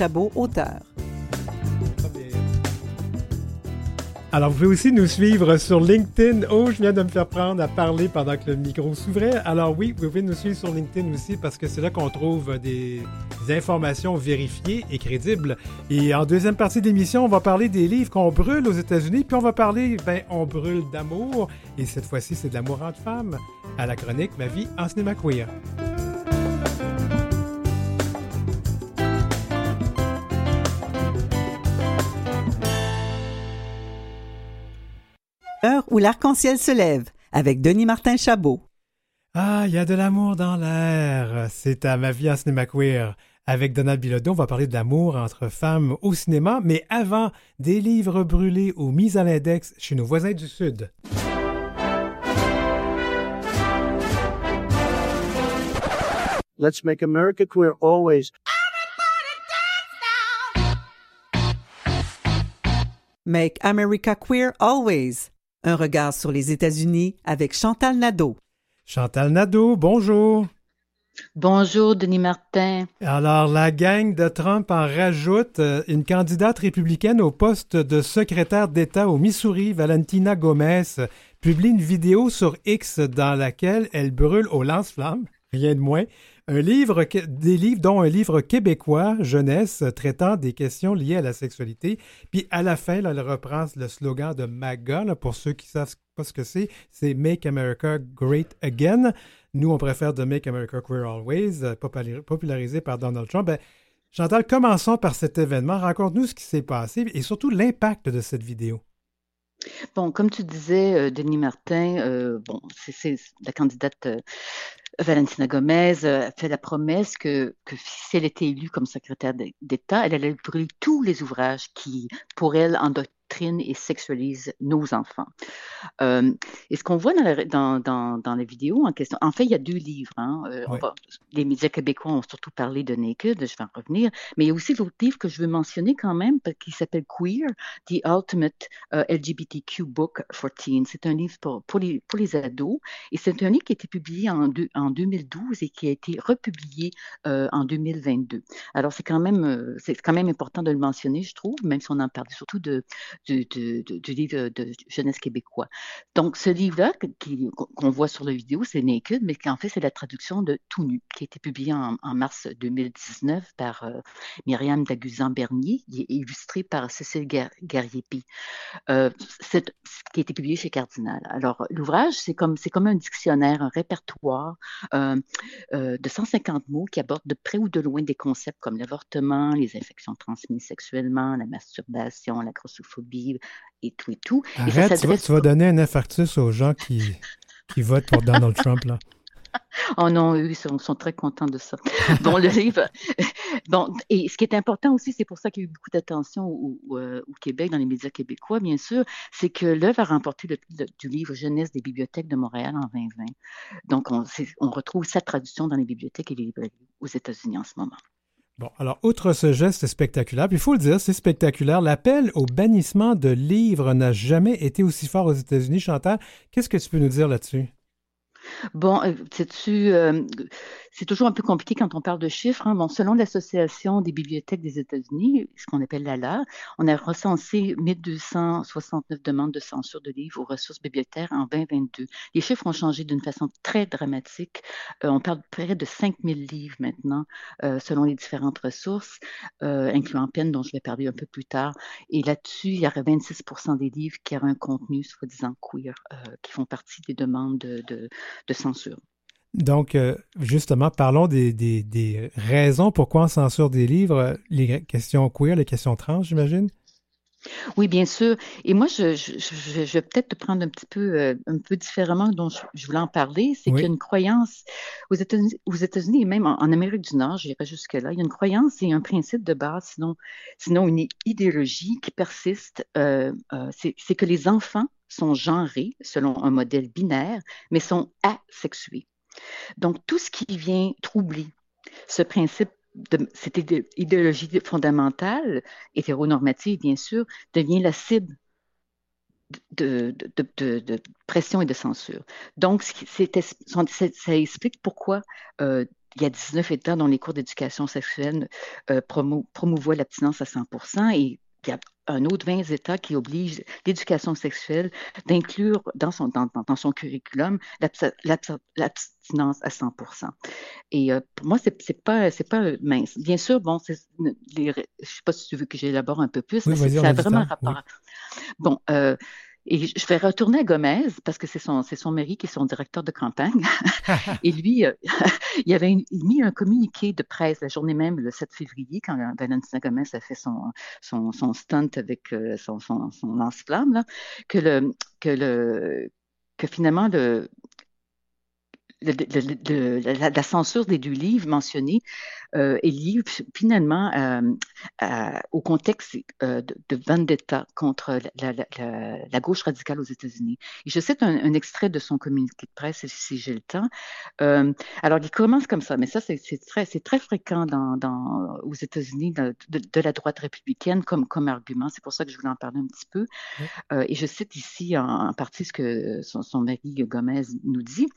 Alors, vous pouvez aussi nous suivre sur LinkedIn. Oh, je viens de me faire prendre à parler pendant que le micro s'ouvrait. Alors oui, vous pouvez nous suivre sur LinkedIn aussi parce que c'est là qu'on trouve des informations vérifiées et crédibles. Et en deuxième partie d'émission, on va parler des livres qu'on brûle aux États-Unis, puis on va parler, ben, on brûle d'amour. Et cette fois-ci, c'est de l'amour entre femmes. À la chronique Ma vie en cinéma queer. Où l'arc-en-ciel se lève avec Denis Martin Chabot. Ah, il y a de l'amour dans l'air. C'est à ma vie en cinéma queer. Avec Donald Bilodeau, on va parler de l'amour entre femmes au cinéma, mais avant, des livres brûlés ou mis à l'index chez nos voisins du Sud. Let's make America queer always. Make America queer always. Un regard sur les États-Unis avec Chantal Nadeau. Chantal Nadeau, bonjour. Bonjour, Denis Martin. Alors, la gang de Trump en rajoute euh, une candidate républicaine au poste de secrétaire d'État au Missouri, Valentina Gomez, publie une vidéo sur X dans laquelle elle brûle au lance-flammes, rien de moins, un livre, des livres, dont un livre québécois, jeunesse, traitant des questions liées à la sexualité. Puis à la fin, là, elle reprend le slogan de MAGA, pour ceux qui ne savent pas ce que c'est, c'est Make America Great Again. Nous, on préfère de Make America Queer Always, euh, popularisé par Donald Trump. Ben, Chantal, commençons par cet événement. Raconte-nous ce qui s'est passé et surtout l'impact de cette vidéo. Bon, comme tu disais, euh, Denis Martin, euh, bon, la candidate Valentina Gomez a fait la promesse que, si elle était élue comme secrétaire d'État, elle allait brûler tous les ouvrages qui, pour elle, et sexualise nos enfants. Euh, et ce qu'on voit dans la, dans, dans, dans la, vidéo en question, en fait, il y a deux livres. Hein. Euh, oui. va, les médias québécois ont surtout parlé de Naked, je vais en revenir, mais il y a aussi l'autre livre que je veux mentionner quand même, qui s'appelle Queer, The Ultimate uh, LGBTQ Book for Teens. C'est un livre pour, pour, les, pour les ados et c'est un livre qui a été publié en, deux, en 2012 et qui a été republié euh, en 2022. Alors, c'est quand même, euh, c'est quand même important de le mentionner, je trouve, même si on en parle surtout de, du livre de jeunesse québécois. Donc, ce livre-là qu'on voit sur la vidéo, c'est Naked, mais qui en fait, c'est la traduction de Tout nu, qui a été publié en, mars 2019 par euh, Myriam Daguzan-Bernier, illustré par Cécile Gariepi, euh, qui a été publié chez Cardinal. Alors, l'ouvrage, c'est comme, comme un dictionnaire, un répertoire euh, euh, de 150 mots qui aborde de près ou de loin des concepts comme l'avortement, les infections transmises sexuellement, la masturbation, la grossophobie et tout et tout. Arrête, et tu, vas, tu vas donner un infarctus aux gens qui, qui votent pour Donald *laughs* Trump, là. Oh non, eux, ils sont, sont, très contents de ça. Bon, le livre. *laughs* Bon, et ce qui est important aussi, c'est pour ça qu'il y a eu beaucoup d'attention au, au, au, Québec, dans les médias québécois, bien sûr, c'est que l'œuvre a remporté le, le, du livre Jeunesse des bibliothèques de Montréal en 2020. Donc, on, on retrouve sa traduction dans les bibliothèques et les librairies aux États-Unis en ce moment. Bon, alors, outre ce geste spectaculaire, puis il faut le dire, c'est spectaculaire, l'appel au bannissement de livres n'a jamais été aussi fort aux États-Unis. Chantal, qu'est-ce que tu peux nous dire là-dessus? Bon, sais-tu, euh, c'est toujours un peu compliqué quand on parle de chiffres. Hein. Bon, selon l'Association des bibliothèques des États-Unis, ce qu'on appelle l'ALA, on a recensé 1269 demandes de censure de livres aux ressources bibliothécaires en 2022. Les chiffres ont changé d'une façon très dramatique. Euh, on parle de près de 5000 livres maintenant, euh, selon les différentes ressources, euh, incluant Penn, dont je vais parler un peu plus tard. Et là-dessus, il y aurait 26% des livres qui auraient un contenu soi-disant queer, euh, qui font partie des demandes de, de, de censure. Donc, euh, justement, parlons des, des, des, raisons pourquoi on censure des livres, les questions queer, les questions trans, j'imagine? Oui, bien sûr. Et moi, je, je, je, je vais peut-être te prendre un petit peu, euh, un peu différemment dont je, voulais en parler. C'est oui. qu'il y a une croyance aux États-Unis, aux États-Unis et même en, en Amérique du Nord, j'irai jusque-là, il y a une croyance et un principe de base, sinon, sinon une idéologie qui persiste. Euh, euh, c'est que les enfants sont genrés selon un modèle binaire, mais sont asexués. Donc, tout ce qui vient troubler ce principe cette idéologie fondamentale, hétéronormative bien sûr, devient la cible de pression et de censure. Donc, ça explique pourquoi euh, il y a 19 États dont les cours d'éducation sexuelle euh, promou promouvoient l'abstinence à 100 et il y a un autre 20 États qui oblige l'éducation sexuelle d'inclure dans son, dans, dans son curriculum l'abstinence à 100 Et euh, pour moi, c'est n'est pas, pas mince. Bien sûr, bon, les, je ne sais pas si tu veux que j'élabore un peu plus, oui, mais ça a vraiment rapport. Oui. Bon, euh, et je vais retourner à Gomez parce que c'est son, c'est son mari qui est son directeur de campagne. *laughs* et lui, euh, *laughs* il avait une, il mis un communiqué de presse la journée même, le 7 février, quand Valentina Gomez a fait son, son, son stunt avec euh, son, son, son lance-flamme, que le, que le, que finalement le, le, le, la, la, censure des deux livres mentionnés euh, est liée finalement euh, à, au contexte euh, de, de, vendetta contre la, la, gauche radicale aux États-Unis. Et je cite un, un, extrait de son communiqué de presse, si j'ai le temps. Euh, alors, il commence comme ça, mais ça, c'est très, très fréquent dans, dans, aux États-Unis de, de, la droite républicaine comme, comme argument. C'est pour ça que je voulais en parler un petit peu. Et je cite ici en, en partie ce que son, son mari Gomez nous dit.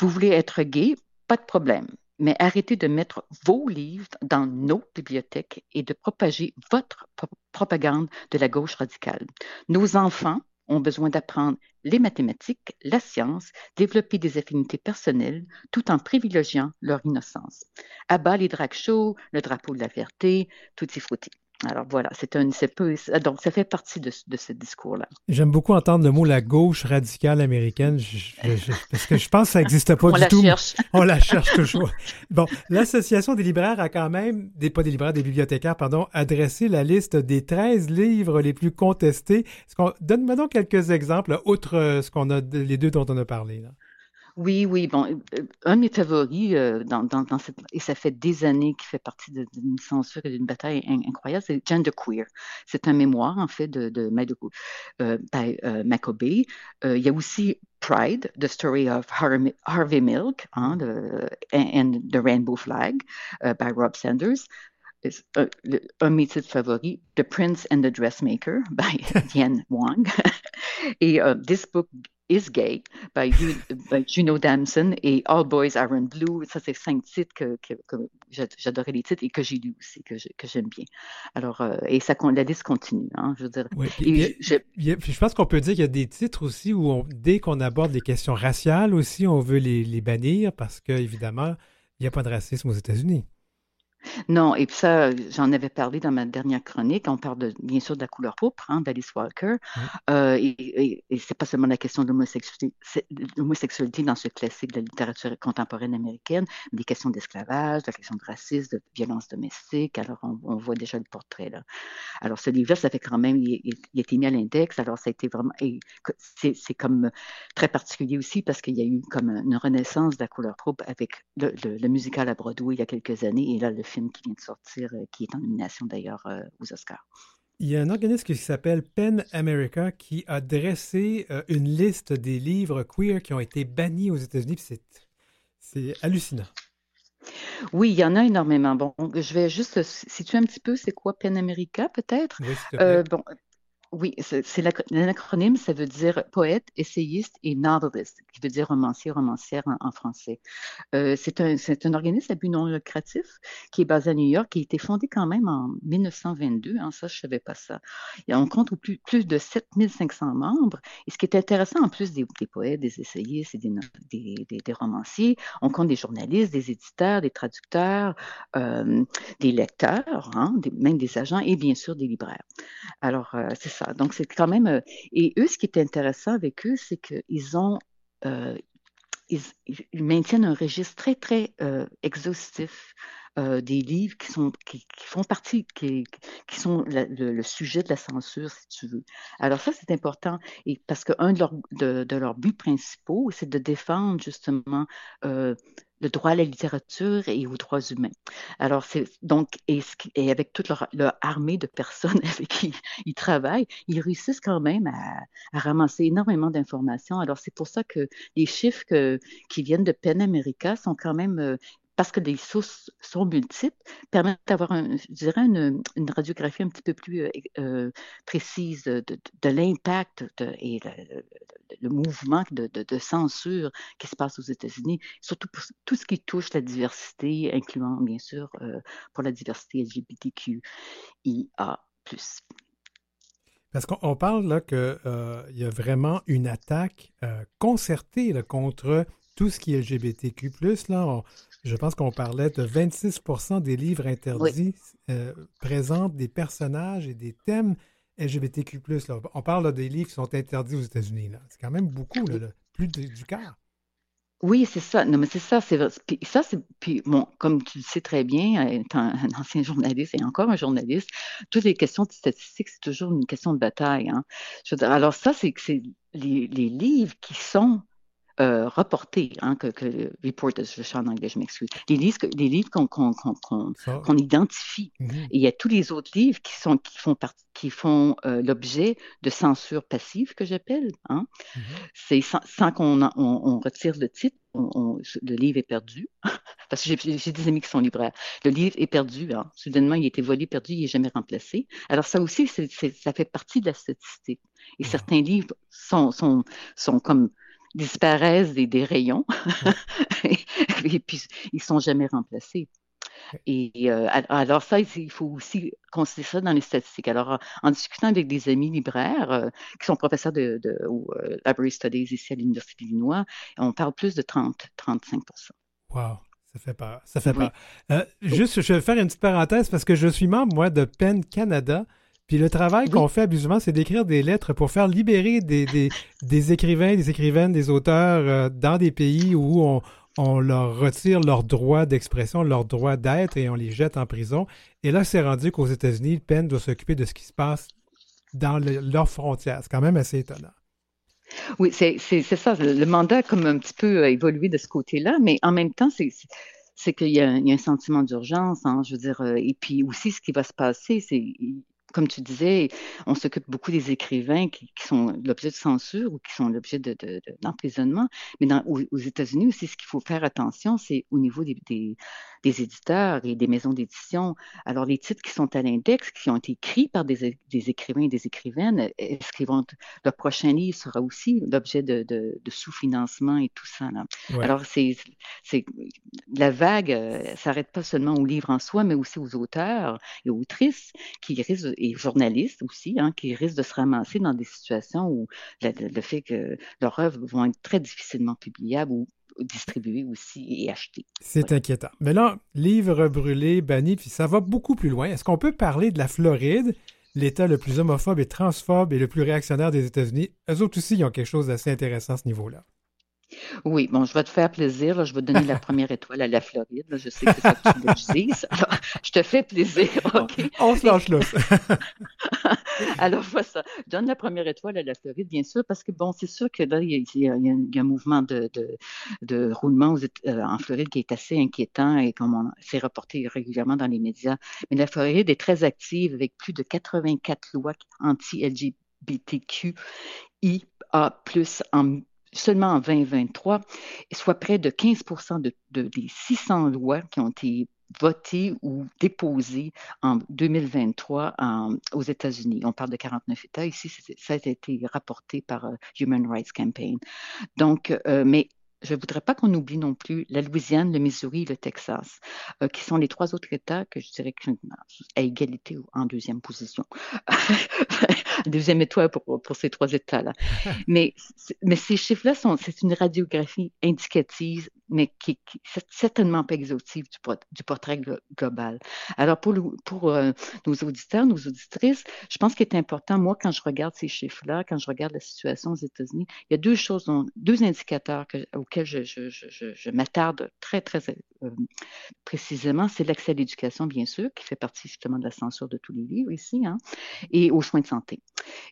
Vous voulez être gay, pas de problème, mais arrêtez de mettre vos livres dans nos bibliothèques et de propager votre pro propagande de la gauche radicale. Nos enfants ont besoin d'apprendre les mathématiques, la science, développer des affinités personnelles tout en privilégiant leur innocence. À bas les drag shows, le drapeau de la fierté, tutti frutti. Alors voilà, c'est un, peu, donc ça fait partie de, de ce discours-là. J'aime beaucoup entendre le mot la gauche radicale américaine, je, je, parce que je pense que ça n'existe pas *laughs* On du la tout. Cherche. *laughs* On la cherche toujours. Bon, l'association des libraires a quand même, des, pas des libraires, des bibliothécaires, pardon, adressé la liste des 13 livres les plus contestés. Donne-moi donc quelques exemples, outre ce qu'on a, les deux dont on a parlé. Là. Oui, oui, bon, euh, un de mes favoris, euh, dans, dans, dans cette, et ça fait des années qu'il fait partie d'une censure et d'une bataille in- incroyable, c'est Genderqueer. C'est un mémoire, en fait, de, de euh, by, euh, Maccabee. Euh, il y a aussi Pride, The Story of Harvey, Milk, hein, de- and, the Rainbow Flag, euh, by Rob Sanders. Euh, un de mes titres favoris, The Prince and the Dressmaker, *laughs* by Diane Wang. *laughs* Et euh, This Book is Gay by, Ju- by Juno Damson et All Boys Are in Blue. Ça, c'est cinq titres que, que- que j'a- j'adorais les titres et que j'ai lus aussi, que je- que j'aime bien. Alors, euh, et ça, la liste continue, hein, je veux dire. Oui, Et a- je pense qu'on peut dire qu'il y a des titres aussi où, on- dès qu'on aborde les questions raciales aussi, on veut les, les bannir parce qu'évidemment, il n'y a pas de racisme aux États-Unis. Non, et puis ça, j'en avais parlé dans ma dernière chronique. On parle de, bien sûr de la couleur pourpre hein, d'Alice Walker. Euh, et et, et c'est pas seulement la question de l'homosexualité dans ce classique de la littérature contemporaine américaine, mais des questions d'esclavage, de la question de racisme, de violence domestique. Alors, on, on voit déjà le portrait là. Alors, ce livre-là, ça fait quand même, il, il- il a été mis à l'index. Alors, ça a été vraiment, c'est c'est comme très particulier aussi parce qu'il y a eu comme une renaissance de la couleur pourpre avec le, le- le musical à Broadway il y a quelques années et là, le film qui vient de sortir, euh, qui est en nomination d'ailleurs euh, aux Oscars. Il y a un organisme qui s'appelle PEN America qui a dressé euh, une liste des livres queer qui ont été bannis aux États-Unis. C'est hallucinant. Oui, il y en a énormément. Bon, je vais juste situer un petit peu c'est quoi PEN America, peut-être? Oui. Euh, bon, oui, c'est c'est l'acro- l'acronyme, ça veut dire poète, essayiste et novelist, qui veut dire romancier, romancière en, français. Euh, c'est un, un organisme à but non lucratif qui est basé à New York, qui a été fondé quand même en 1922. Hein, ça, je ne savais pas ça. Et on compte plus, plus de 7500 membres. Et ce qui est intéressant, en plus des, poètes, des essayistes et des, romanciers, on compte des journalistes, des éditeurs, des traducteurs, euh, des lecteurs, hein, même des agents et bien sûr des libraires. Alors, euh, c'est ça. Donc, c'est quand même. euh, et eux, ce qui est intéressant avec eux, c'est qu'ils ont. euh, ils, maintiennent un registre très, très euh, exhaustif des livres qui, sont, qui, font partie, qui, qui sont le, sujet de la censure, si tu veux. Alors ça, c'est important, et parce qu'un de, leurs de, leurs buts principaux, c'est de défendre justement le droit à la littérature et aux droits humains. Alors, c'est donc, et, avec toute leur, armée de personnes *laughs* avec qui ils travaillent, ils réussissent quand même à, ramasser énormément d'informations. Alors, c'est pour ça que les chiffres qui viennent de PEN America sont quand même, euh, parce que les sources sont multiples, permettent d'avoir, un- je une, radiographie un petit peu plus euh, euh, précise de, l'impact et le, mouvement de, censure qui se passe aux États-Unis, surtout pour tout ce qui touche la diversité, incluant bien sûr euh, pour la diversité LGBTQIA+. Parce qu'on on parle là qu'il y a vraiment une attaque euh, concertée contre tout ce qui est LGBTQ. Là, on- je pense qu'on parlait de 26% des livres interdits euh, présentent des personnages et des thèmes LGBTQ. Là. On parle là, des livres qui sont interdits aux États-Unis. là. C'est quand même beaucoup, là, plus de- du quart. Oui, c'est ça. Non, mais c'est ça. C'est. Puis ça, c'est puis bon, comme tu le sais très bien, étant un *laughs* ancien journaliste et encore un journaliste, toutes les questions de statistiques, c'est toujours une question de bataille. Hein. Je veux dire, alors ça, c'est que c'est les, les livres qui sont euh, reportés, hein, que, que reported, je suis en anglais, je m'excuse. Les livres, que- les livres qu'on qu'on qu'on qu'on Ça, qu'on identifie. mhm. Et il y a tous les autres livres qui sont qui font partie, qui font euh, l'objet de censure passive que j'appelle. Hein. Mhm. C'est sans, sans qu'on on, on retire le titre, on- on- le livre est perdu. *laughs* Parce que j'ai j'ai des amis qui sont libraires. Le livre est perdu. Hein. Soudainement, il a été volé, perdu, il n'est jamais remplacé. Alors ça aussi, c'est c'est- ça fait partie de la statistique. Et Wow. certains livres sont, sont, sont comme disparaissent des, des rayons *laughs* et, et puis ils sont jamais remplacés. Et euh, al- alors ça, il faut aussi considérer ça dans les statistiques. Alors, en, discutant avec des amis libraires euh, qui sont professeurs de, de euh, Library Studies ici à l'Université d'Illinois, on parle plus de 30-35% Wow, ça fait peur. Ça fait Oui. peur. Juste, je vais faire une petite parenthèse parce que je suis membre, moi, de PEN Canada. Puis le travail Oui. qu'on fait abusivement, c'est d'écrire des lettres pour faire libérer des, des, *laughs* des écrivains, des écrivaines, des auteurs euh, dans des pays où on, on leur retire leur droit d'expression, leur droit d'être et on les jette en prison. Et là, c'est rendu qu'aux États-Unis, PEN doit s'occuper de ce qui se passe dans le- leurs frontières. C'est quand même assez étonnant. Oui, c'est ça. Le, mandat a comme un petit peu évolué de ce côté-là, mais en même temps, c'est c'est qu'il y, a un sentiment d'urgence, hein, je veux dire, et puis aussi ce qui va se passer, c'est comme tu disais, on s'occupe beaucoup des écrivains qui, sont l'objet de censure ou qui sont l'objet d'emprisonnement. De, Mais aux, États-Unis aussi, ce qu'il faut faire attention, c'est au niveau des, des, éditeurs et des maisons d'édition. Alors, les titres qui sont à l'index, qui ont été écrits par des, écrivains et des écrivaines, est-ce qu'ils vont leur prochain livre sera aussi l'objet de, sous-financement et tout ça. Alors, c'est la vague euh, s'arrête pas seulement aux livres en soi, mais aussi aux auteurs et autrices qui risquent et journalistes aussi, hein, qui risquent de se ramasser dans des situations où le, fait que leurs œuvres vont être très difficilement publiables ou distribuées aussi et achetées. C'est inquiétant. Mais là, livre brûlé, banni, puis ça va beaucoup plus loin. Est-ce qu'on peut parler de la Floride, l'État le plus homophobe et transphobe et le plus réactionnaire des États-Unis? Eux autres aussi, ils ont quelque chose d'assez intéressant à ce niveau-là. Oui, bon, je vais te faire plaisir. je vais te donner la première *laughs* étoile à la Floride. je sais que c'est ça que tu veux dises. *laughs* Alors, je te fais plaisir. *laughs* On se lâche là. Alors, voilà ça. Je donne la première étoile à la Floride, bien sûr, parce que, bon, c'est sûr que là, il y, a, un mouvement de, de, roulement euh, en Floride qui est assez inquiétant et comme on s'est reporté régulièrement dans les médias. Mais la Floride est très active avec plus de 84 lois anti-LGBTQIA+, en seulement en 2023, soit près de 15 de, des 600 lois qui ont été votées ou déposées en 2023 aux États-Unis. On parle de 49 États. Ici, ça a été rapporté par euh, Human Rights Campaign. Donc, euh, mais je ne voudrais pas qu'on oublie non plus la Louisiane, le Missouri et le Texas, euh, qui sont les trois autres États que je dirais que, à égalité en deuxième position. *laughs* deuxième étoile pour, pour ces trois États-là. *laughs* mais, mais ces chiffres-là, c'est une radiographie indicative mais qui n'est certainement pas exhaustive du, du portrait global. Alors, pour, pour euh, nos auditeurs, nos auditrices, je pense qu'il est important, moi, quand je regarde ces chiffres-là, quand je regarde la situation aux États-Unis, il y a deux choses, deux indicateurs auxquels je, je, je, je m'attarde très, très euh, précisément. C'est l'accès à l'éducation, bien sûr, qui fait partie justement de la censure de tous les livres ici, hein, et aux soins de santé.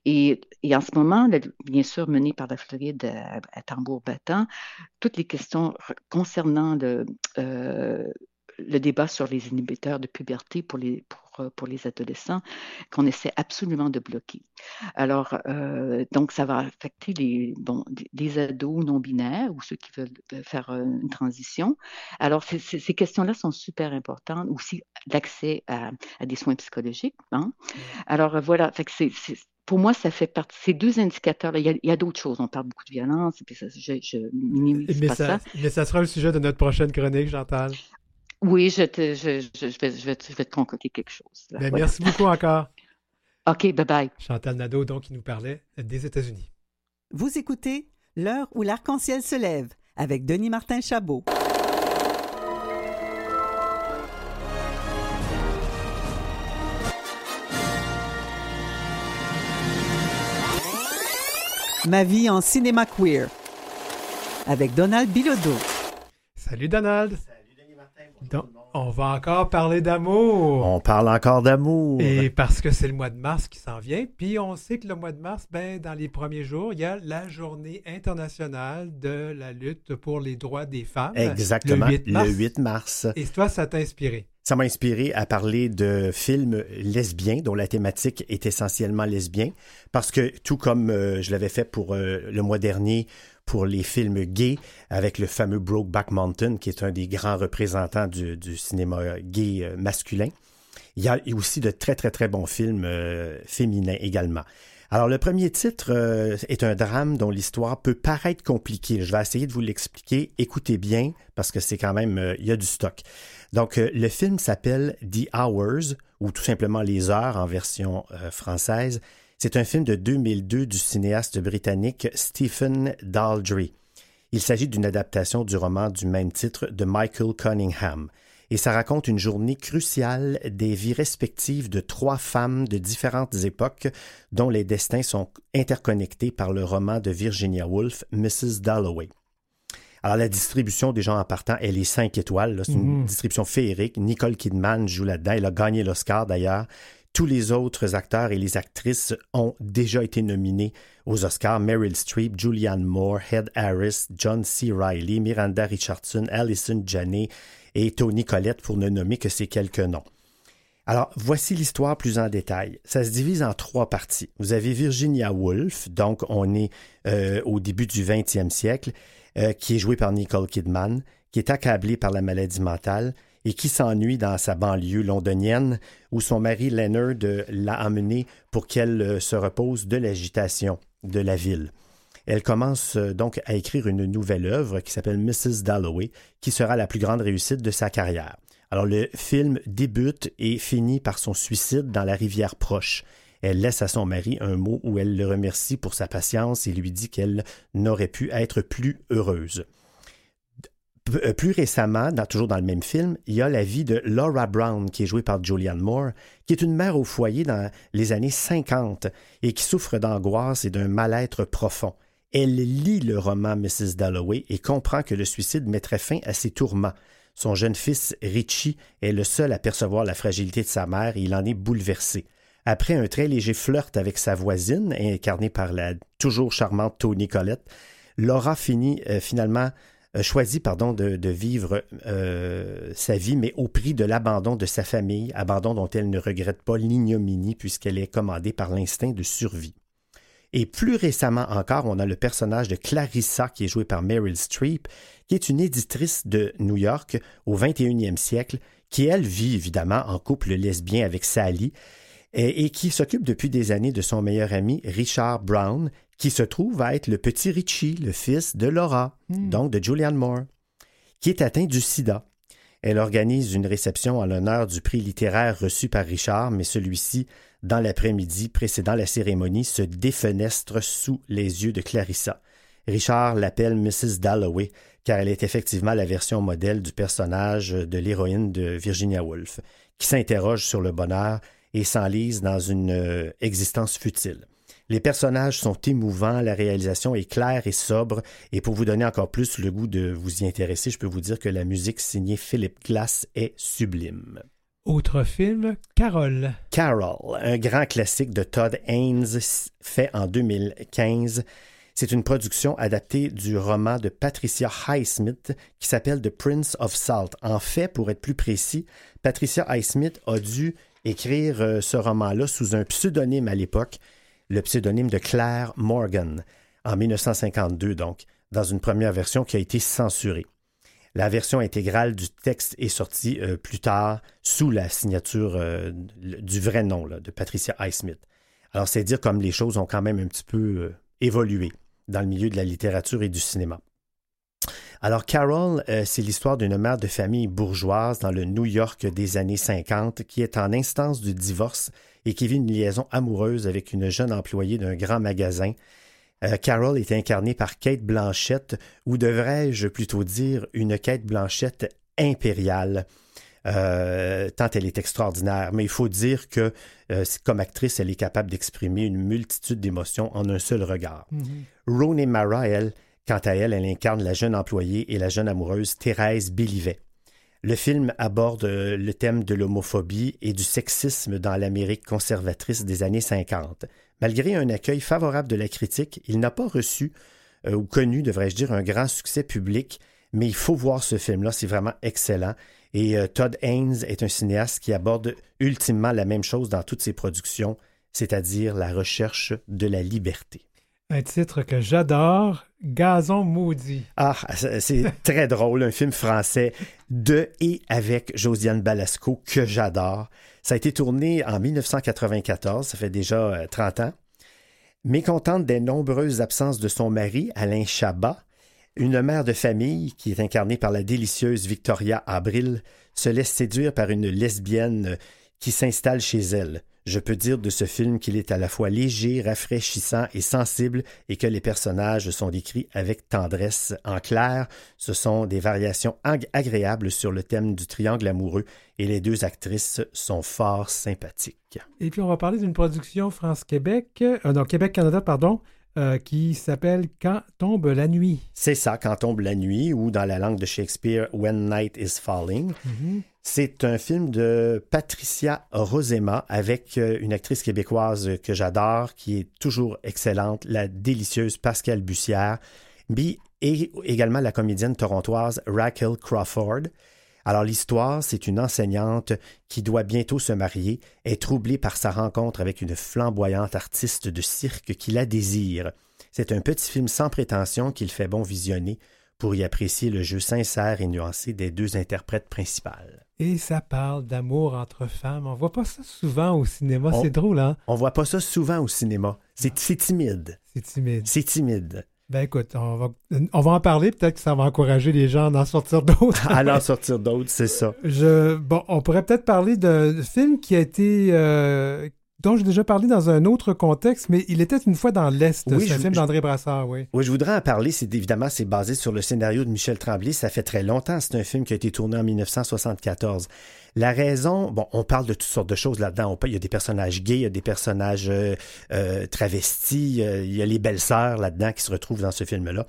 Et, et en ce moment, bien sûr, mené par la Floride à, à tambour battant, toutes les questions concernant le, euh, le débat sur les inhibiteurs de puberté pour les, pour, euh, pour les adolescents qu'on essaie absolument de bloquer. Alors, euh, donc, ça va affecter les, bon, des ados non binaires ou ceux qui veulent faire une transition. Alors, ces questions-là sont super importantes. Aussi, l'accès à, à, des soins psychologiques. Hein? Alors, voilà, fait que c'est pour moi, ça fait partie. Ces deux indicateurs-là, il y a, d'autres choses. On parle beaucoup de violence, et puis ça, je, minimise mais pas ça, Mais ça sera le sujet de notre prochaine chronique, Chantal. Oui, je, te, je, je, vais, je, vais, te concocter quelque chose. Ben, merci beaucoup encore. *laughs* OK, bye-bye. Chantal Nadeau, donc, qui nous parlait des États-Unis. Vous écoutez L'heure où l'arc-en-ciel se lève avec Denis Martin Chabot. Ma vie en cinéma queer avec Donald Bilodeau. Salut Donald. On va encore parler d'amour. On parle encore d'amour. Et parce que c'est le mois de mars qui s'en vient, puis on sait que le mois de mars, ben, dans les premiers jours, il y a la journée internationale de la lutte pour les droits des femmes. Exactement, le 8 mars. Le 8 mars. Et toi, ça t'a inspiré? Ça m'a inspiré à parler de films lesbiens dont la thématique est essentiellement lesbien, parce que tout comme euh, je l'avais fait pour euh, le mois dernier pour les films gays avec le fameux Brokeback Mountain, qui est un des grands représentants du, cinéma gay euh, masculin, il y a aussi de très très très bons films féminins également. Alors le premier titre est un drame dont l'histoire peut paraître compliquée. Je vais essayer de vous l'expliquer. Écoutez bien parce que c'est quand même il y a du stock. Donc, euh, le film s'appelle The Hours, ou tout simplement Les Heures en version euh, française. C'est un film de 2002 du cinéaste britannique Stephen Daldry. Il s'agit d'une adaptation du roman du même titre de Michael Cunningham. Et ça raconte une journée cruciale des vies respectives de trois femmes de différentes époques dont les destins sont interconnectés par le roman de Virginia Woolf, Mrs. Dalloway. Alors, la distribution des gens en partant, elle est 5 étoiles. C'est une mhm. distribution féerique. Nicole Kidman joue là-dedans. Elle a gagné l'Oscar d'ailleurs. Tous les autres acteurs et les actrices ont déjà été nominés aux Oscars. Meryl Streep, Julianne Moore, Head Harris, John C. Reilly, Miranda Richardson, Allison Janney et Tony Collette pour ne nommer que ces quelques noms. Alors, voici l'histoire plus en détail. Ça se divise en trois parties. Vous avez Virginia Woolf, donc on est euh, au début du 20e siècle, euh, qui est jouée par Nicole Kidman, qui est accablée par la maladie mentale et qui s'ennuie dans sa banlieue londonienne où son mari Leonard l'a amenée pour qu'elle euh, se repose de l'agitation de la ville. Elle commence donc à écrire une nouvelle œuvre qui s'appelle Mrs. Dalloway, qui sera la plus grande réussite de sa carrière. Alors le film débute et finit par son suicide dans la rivière proche. Elle laisse à son mari un mot où elle le remercie pour sa patience et lui dit qu'elle n'aurait pu être plus heureuse. Euh, plus récemment, toujours dans le même film, il y a la vie de Laura Brown, qui est jouée par Julianne Moore, qui est une mère au foyer dans les années 50 et qui souffre d'angoisse et d'un mal-être profond. Elle lit le roman Mrs. Dalloway et comprend que le suicide mettrait fin à ses tourments. Son jeune fils, Richie, est le seul à percevoir la fragilité de sa mère et il en est bouleversé. Après un très léger flirt avec sa voisine, incarnée par la toujours charmante Tony Collette, Laura finit euh, finalement choisit pardon de, vivre euh, sa vie, mais au prix de l'abandon de sa famille, abandon dont elle ne regrette pas l'ignominie puisqu'elle est commandée par l'instinct de survie. Et plus récemment encore, on a le personnage de Clarissa qui est joué par Meryl Streep, qui est une éditrice de New York au 21e siècle, qui elle vit évidemment en couple lesbien avec Sally et, qui s'occupe depuis des années de son meilleur ami Richard Brown, qui se trouve à être le petit Richie, le fils de Laura, hmm. donc de Julianne Moore, qui est atteint du sida. Elle organise une réception en l'honneur du prix littéraire reçu par Richard, mais celui-ci dans l'après-midi précédant la cérémonie, se défenestre sous les yeux de Clarissa. Richard l'appelle Mrs. Dalloway, car elle est effectivement la version modèle du personnage de l'héroïne de Virginia Woolf, qui s'interroge sur le bonheur et s'enlise dans une euh, existence futile. Les personnages sont émouvants, la réalisation est claire et sobre, et pour vous donner encore plus le goût de vous y intéresser, je peux vous dire que la musique signée Philip Glass est sublime. Autre film, Carol. Carol, un grand classique de Todd Haynes fait en 2015. C'est une production adaptée du roman de Patricia Highsmith qui s'appelle The Prince of Salt. En fait, pour être plus précis, Patricia Highsmith a dû écrire euh, ce roman-là sous un pseudonyme à l'époque, le pseudonyme de Claire Morgan, en 1952 donc, dans une première version qui a été censurée. La version intégrale du texte est sortie euh, plus tard sous la signature euh, du vrai nom de Patricia Highsmith. Alors, c'est dire comme les choses ont quand même un petit peu euh, évolué dans le milieu de la littérature et du cinéma. Alors, Carol, c'est l'histoire d'une mère de famille bourgeoise dans le New York des années 50 qui est en instance de divorce et qui vit une liaison amoureuse avec une jeune employée d'un grand magasin euh, Carol est incarnée par Kate Blanchette, ou devrais-je plutôt dire une Kate Blanchette impériale. Euh, tant elle est extraordinaire. Mais il faut dire que euh, comme actrice, elle est capable d'exprimer une multitude d'émotions en un seul regard. Mm Mara, elle, quant à elle, elle incarne la jeune employée et la jeune amoureuse Thérèse Bélivet. Le film aborde le thème de l'homophobie et du sexisme dans l'Amérique conservatrice des années 50. Malgré un accueil favorable de la critique, il n'a pas reçu euh, ou connu, devrais-je dire, un grand succès public, mais il faut voir ce film-là, c'est vraiment excellent. Et euh, Todd Haynes est un cinéaste qui aborde ultimement la même chose dans toutes ses productions, c'est-à-dire la recherche de la liberté. Un titre que j'adore, Gazon maudit. Ah, c'est *laughs* très drôle, un film français de et avec Josiane Balasco que j'adore. Ça a été tourné en 1994, ça fait déjà 30 euh, ans. Mécontente des nombreuses absences de son mari, Alain Chabat, une mère de famille, qui est incarnée par la délicieuse Victoria Abril, se laisse séduire par une lesbienne qui s'installe chez elle. Je peux dire de ce film qu'il est à la fois léger, rafraîchissant et sensible et que les personnages sont décrits avec tendresse. En clair, ce sont des variations agréables sur le thème du triangle amoureux et les deux actrices sont fort sympathiques. Et puis on va parler d'une production France-Québec, euh, non, Québec-Canada, pardon, euh, qui s'appelle Quand tombe la nuit. C'est ça, Quand tombe la nuit, ou dans la langue de Shakespeare, When Night is Falling. Mm-hmm. C'est un film de Patricia Rosema avec euh, une actrice québécoise que j'adore, qui est toujours excellente, la délicieuse Pascale Bussière, et également la comédienne torontoise Raquel Crawford. Alors l'histoire, c'est une enseignante qui doit bientôt se marier, est troublée par sa rencontre avec une flamboyante artiste de cirque qui la désire. C'est un petit film sans prétention qu'il fait bon visionner pour y apprécier le jeu sincère et nuancé des deux interprètes principales. Et ça parle d'amour entre femmes. On voit pas ça souvent au cinéma. C'est drôle, hein? On voit pas ça souvent au cinéma. C'est timide. C'est timide. C'est timide. Ben écoute, on va, on va en parler. Peut-être que ça va encourager les gens à en sortir d'autres. *laughs* à en sortir d'autres, c'est ça. Je, bon, on pourrait peut-être parler d'un film qui a été, euh, dont j'ai déjà parlé dans un autre contexte, mais il était une fois dans l'Est. Oui, je- film d'André Brassard, oui. Oui, je voudrais en parler. C'est évidemment, c'est basé sur le scénario de Michel Tremblay. Ça fait très longtemps. C'est un film qui a été tourné en 1974. La raison, bon, on parle de toutes sortes de choses là-dedans. Il y a des personnages gays, il y a des personnages euh, euh, travestis, euh, il y a les belles-sœurs là-dedans qui se retrouvent dans ce film-là.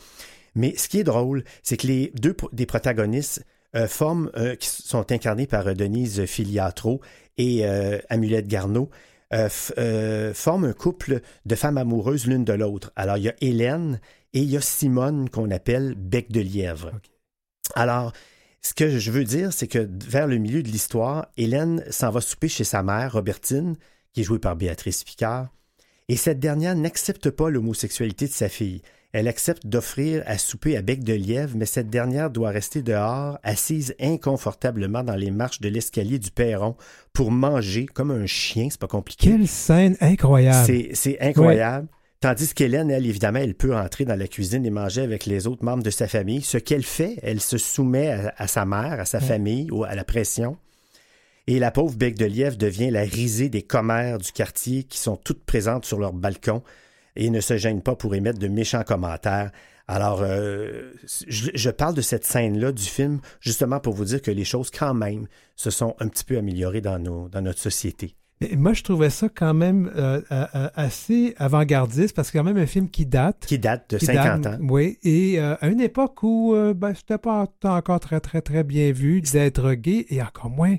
Mais ce qui est drôle, c'est que les deux des protagonistes euh, forment, qui sont incarnés par Denise Filiatro et Amulette Garneau, forment un couple de femmes amoureuses l'une de l'autre. Alors, il y a Hélène et il y a Simone qu'on appelle Bec de Lièvre. Alors, ce que je veux dire, c'est que vers le milieu de l'histoire, Hélène s'en va souper chez sa mère, Robertine, qui est jouée par Béatrice Picard, et cette dernière n'accepte pas l'homosexualité de sa fille. Elle accepte d'offrir à souper à bec de lièvre, mais cette dernière doit rester dehors, assise inconfortablement dans les marches de l'escalier du perron pour manger comme un chien, c'est pas compliqué. Quelle scène incroyable. C'est, c'est incroyable. Tandis qu'Hélène, elle, évidemment, elle peut entrer dans la cuisine et manger avec les autres membres de sa famille. Ce qu'elle fait, elle se soumet à, à sa mère, à sa Ouais. famille, ou à la pression. Et la pauvre bec de lièvre devient la risée des commères du quartier qui sont toutes présentes sur leur balcon et ne se gênent pas pour émettre de méchants commentaires. Alors, euh, je, je parle de cette scène-là du film justement pour vous dire que les choses, quand même, se sont un petit peu améliorées dans, nos, dans notre société. Moi, je trouvais ça quand même euh, euh, euh, assez avant-gardiste parce que c'est quand même un film qui date. Qui date de qui 50 date, ans. Oui, et euh, à une époque où euh, ben, c'était pas encore très, très, très bien vu d'être gay et encore moins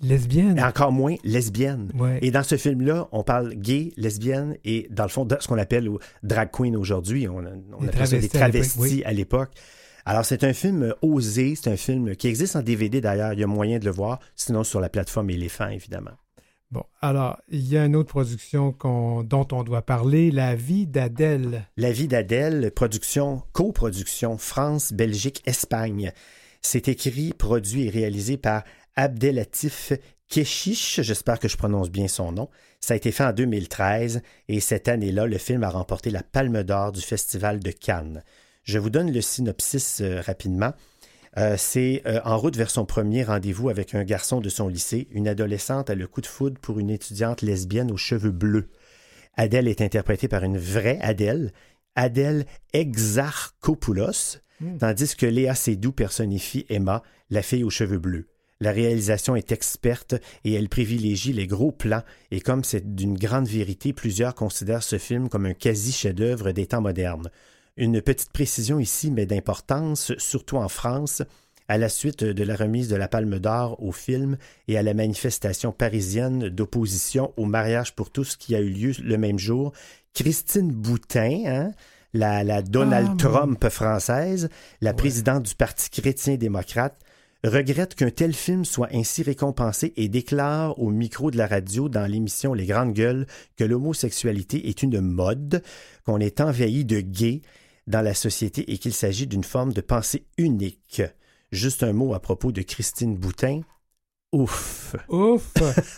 lesbienne. Et encore moins lesbienne. Ouais. Et dans ce film-là, on parle gay, lesbienne et dans le fond, de ce qu'on appelle drag queen aujourd'hui. On, appelle ça des travestis à l'époque. Alors, c'est un film osé, c'est un film qui existe en DVD d'ailleurs, il y a moyen de le voir, sinon sur la plateforme Éléphant, évidemment. Bon, alors, il y a une autre production dont on doit parler, La vie d'Adèle. La vie d'Adèle, production, coproduction France, Belgique, Espagne. C'est écrit, produit et réalisé par Abdelatif Keshish, j'espère que je prononce bien son nom. Ça a été fait en 2013 et cette année-là, le film a remporté la Palme d'Or du Festival de Cannes. Je vous donne le synopsis euh, rapidement. Euh, c'est euh, en route vers son premier rendez-vous avec un garçon de son lycée. Une adolescente a le coup de foudre pour une étudiante lesbienne aux cheveux bleus. Adèle est interprétée par une vraie Adèle, Adèle Exarchopoulos, Hmm. tandis que Léa Seydoux personnifie Emma, la fille aux cheveux bleus. La réalisation est experte et elle privilégie les gros plans et comme c'est d'une grande vérité, plusieurs considèrent ce film comme un quasi-chef-d'œuvre des temps modernes. Une petite précision ici, mais d'importance, surtout en France, à la suite de la remise de la Palme d'Or au film et à la manifestation parisienne d'opposition au mariage pour tous qui a eu lieu le même jour, Christine Boutin, hein, la, la Donald Ah, Trump française, la Ouais. présidente du Parti chrétien-démocrate, regrette qu'un tel film soit ainsi récompensé et déclare au micro de la radio dans l'émission Les Grandes Gueules que l'homosexualité est une mode, qu'on est envahi de gays dans la société et qu'il s'agit d'une forme de pensée unique. Juste un mot à propos de Christine Boutin. Ouf! Ouf!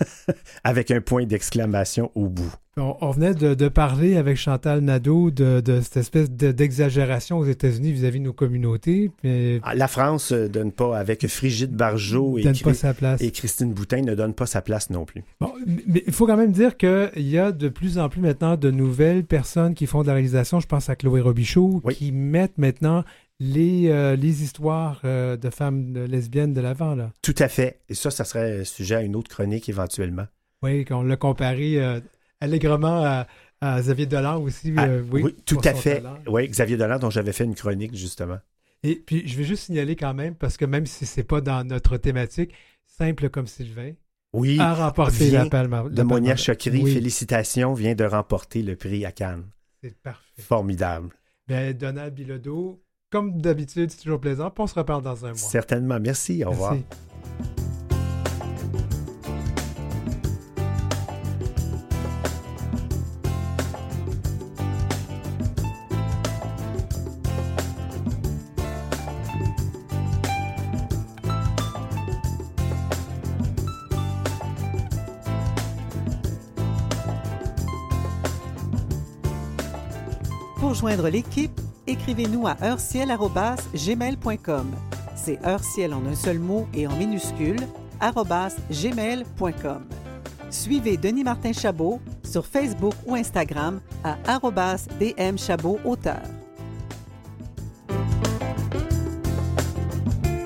*laughs* Avec un point d'exclamation au bout. On, on venait de, de parler avec Chantal Nadeau de, de cette espèce de- d'exagération aux États-Unis vis-à-vis de nos communautés. Mais Ah, La France euh, donne pas, avec Frigide Barjot et, donne Chri- pas sa place. et Christine Boutin, ne donne pas sa place non plus. Bon, mais il faut quand même dire qu'il y a de plus en plus maintenant de nouvelles personnes qui font de la réalisation. Je pense à Chloé Robichaud, Oui. qui mettent maintenant les, euh, les histoires euh, de femmes lesbiennes de l'avant. là. Tout à fait. Et ça, ça serait sujet à une autre chronique éventuellement. Oui, qu'on l'a comparé euh, allègrement à, à Xavier Dolan aussi. Ah, euh, oui, oui, tout à fait. talent. Oui, Xavier Dolan, dont j'avais fait une chronique, justement. Et puis, je vais juste signaler quand même, parce que même si c'est pas dans notre thématique, Simple comme Sylvain Oui, a remporté la palme. de Monia Chokri, Oui, félicitations, vient de remporter le prix à Cannes. c'est parfait. Formidable. Ben, Donald Bilodeau, comme d'habitude, c'est toujours plaisant. Puis on se reparle dans un mois. Certainement. Merci. Au revoir. Pour joindre l'équipe, écrivez-nous à heurciel.gmail.com. C'est heurciel en un seul mot et en minuscule, gmail.com. Suivez Denis Martin Chabot sur Facebook ou Instagram à DM auteur.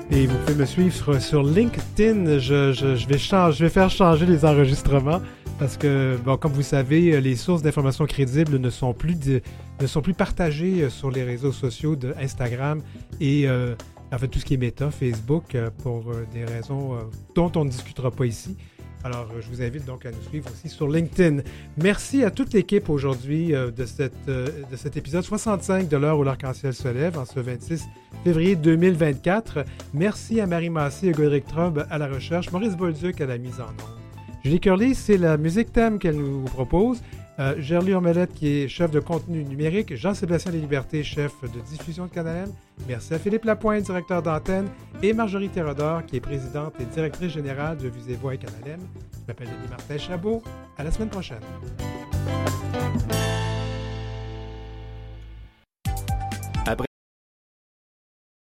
Et vous pouvez me suivre sur LinkedIn. Je vais, changer, je vais faire changer les enregistrements parce que, bon, comme vous savez, les sources d'informations crédibles ne sont plus, ne sont plus partagées sur les réseaux sociaux de Instagram et euh, en fait tout ce qui est méta, Facebook, euh, pour euh, des raisons euh, dont on ne discutera pas ici. Alors, euh, je vous invite donc à nous suivre aussi sur LinkedIn. Merci à toute l'équipe aujourd'hui euh, de, euh, de cet épisode 65 de l'heure où l'arc-en-ciel se lève en ce 26 février 2024. Merci à Marie Massé et Godric Trobe à la recherche, Maurice Bolduc à la mise en onde. Julie Curly, c'est la musique thème qu'elle nous propose. Euh, Omelette, qui est chef de contenu numérique. Jean-Sébastien Deslibertés, chef de diffusion de Canal. Merci à Philippe Lapointe, directeur d'antenne. Et Marjorie Thérodore, qui est présidente et directrice générale de Visez Voix et Canal. Je m'appelle Denis Martin Chabot. À la semaine prochaine.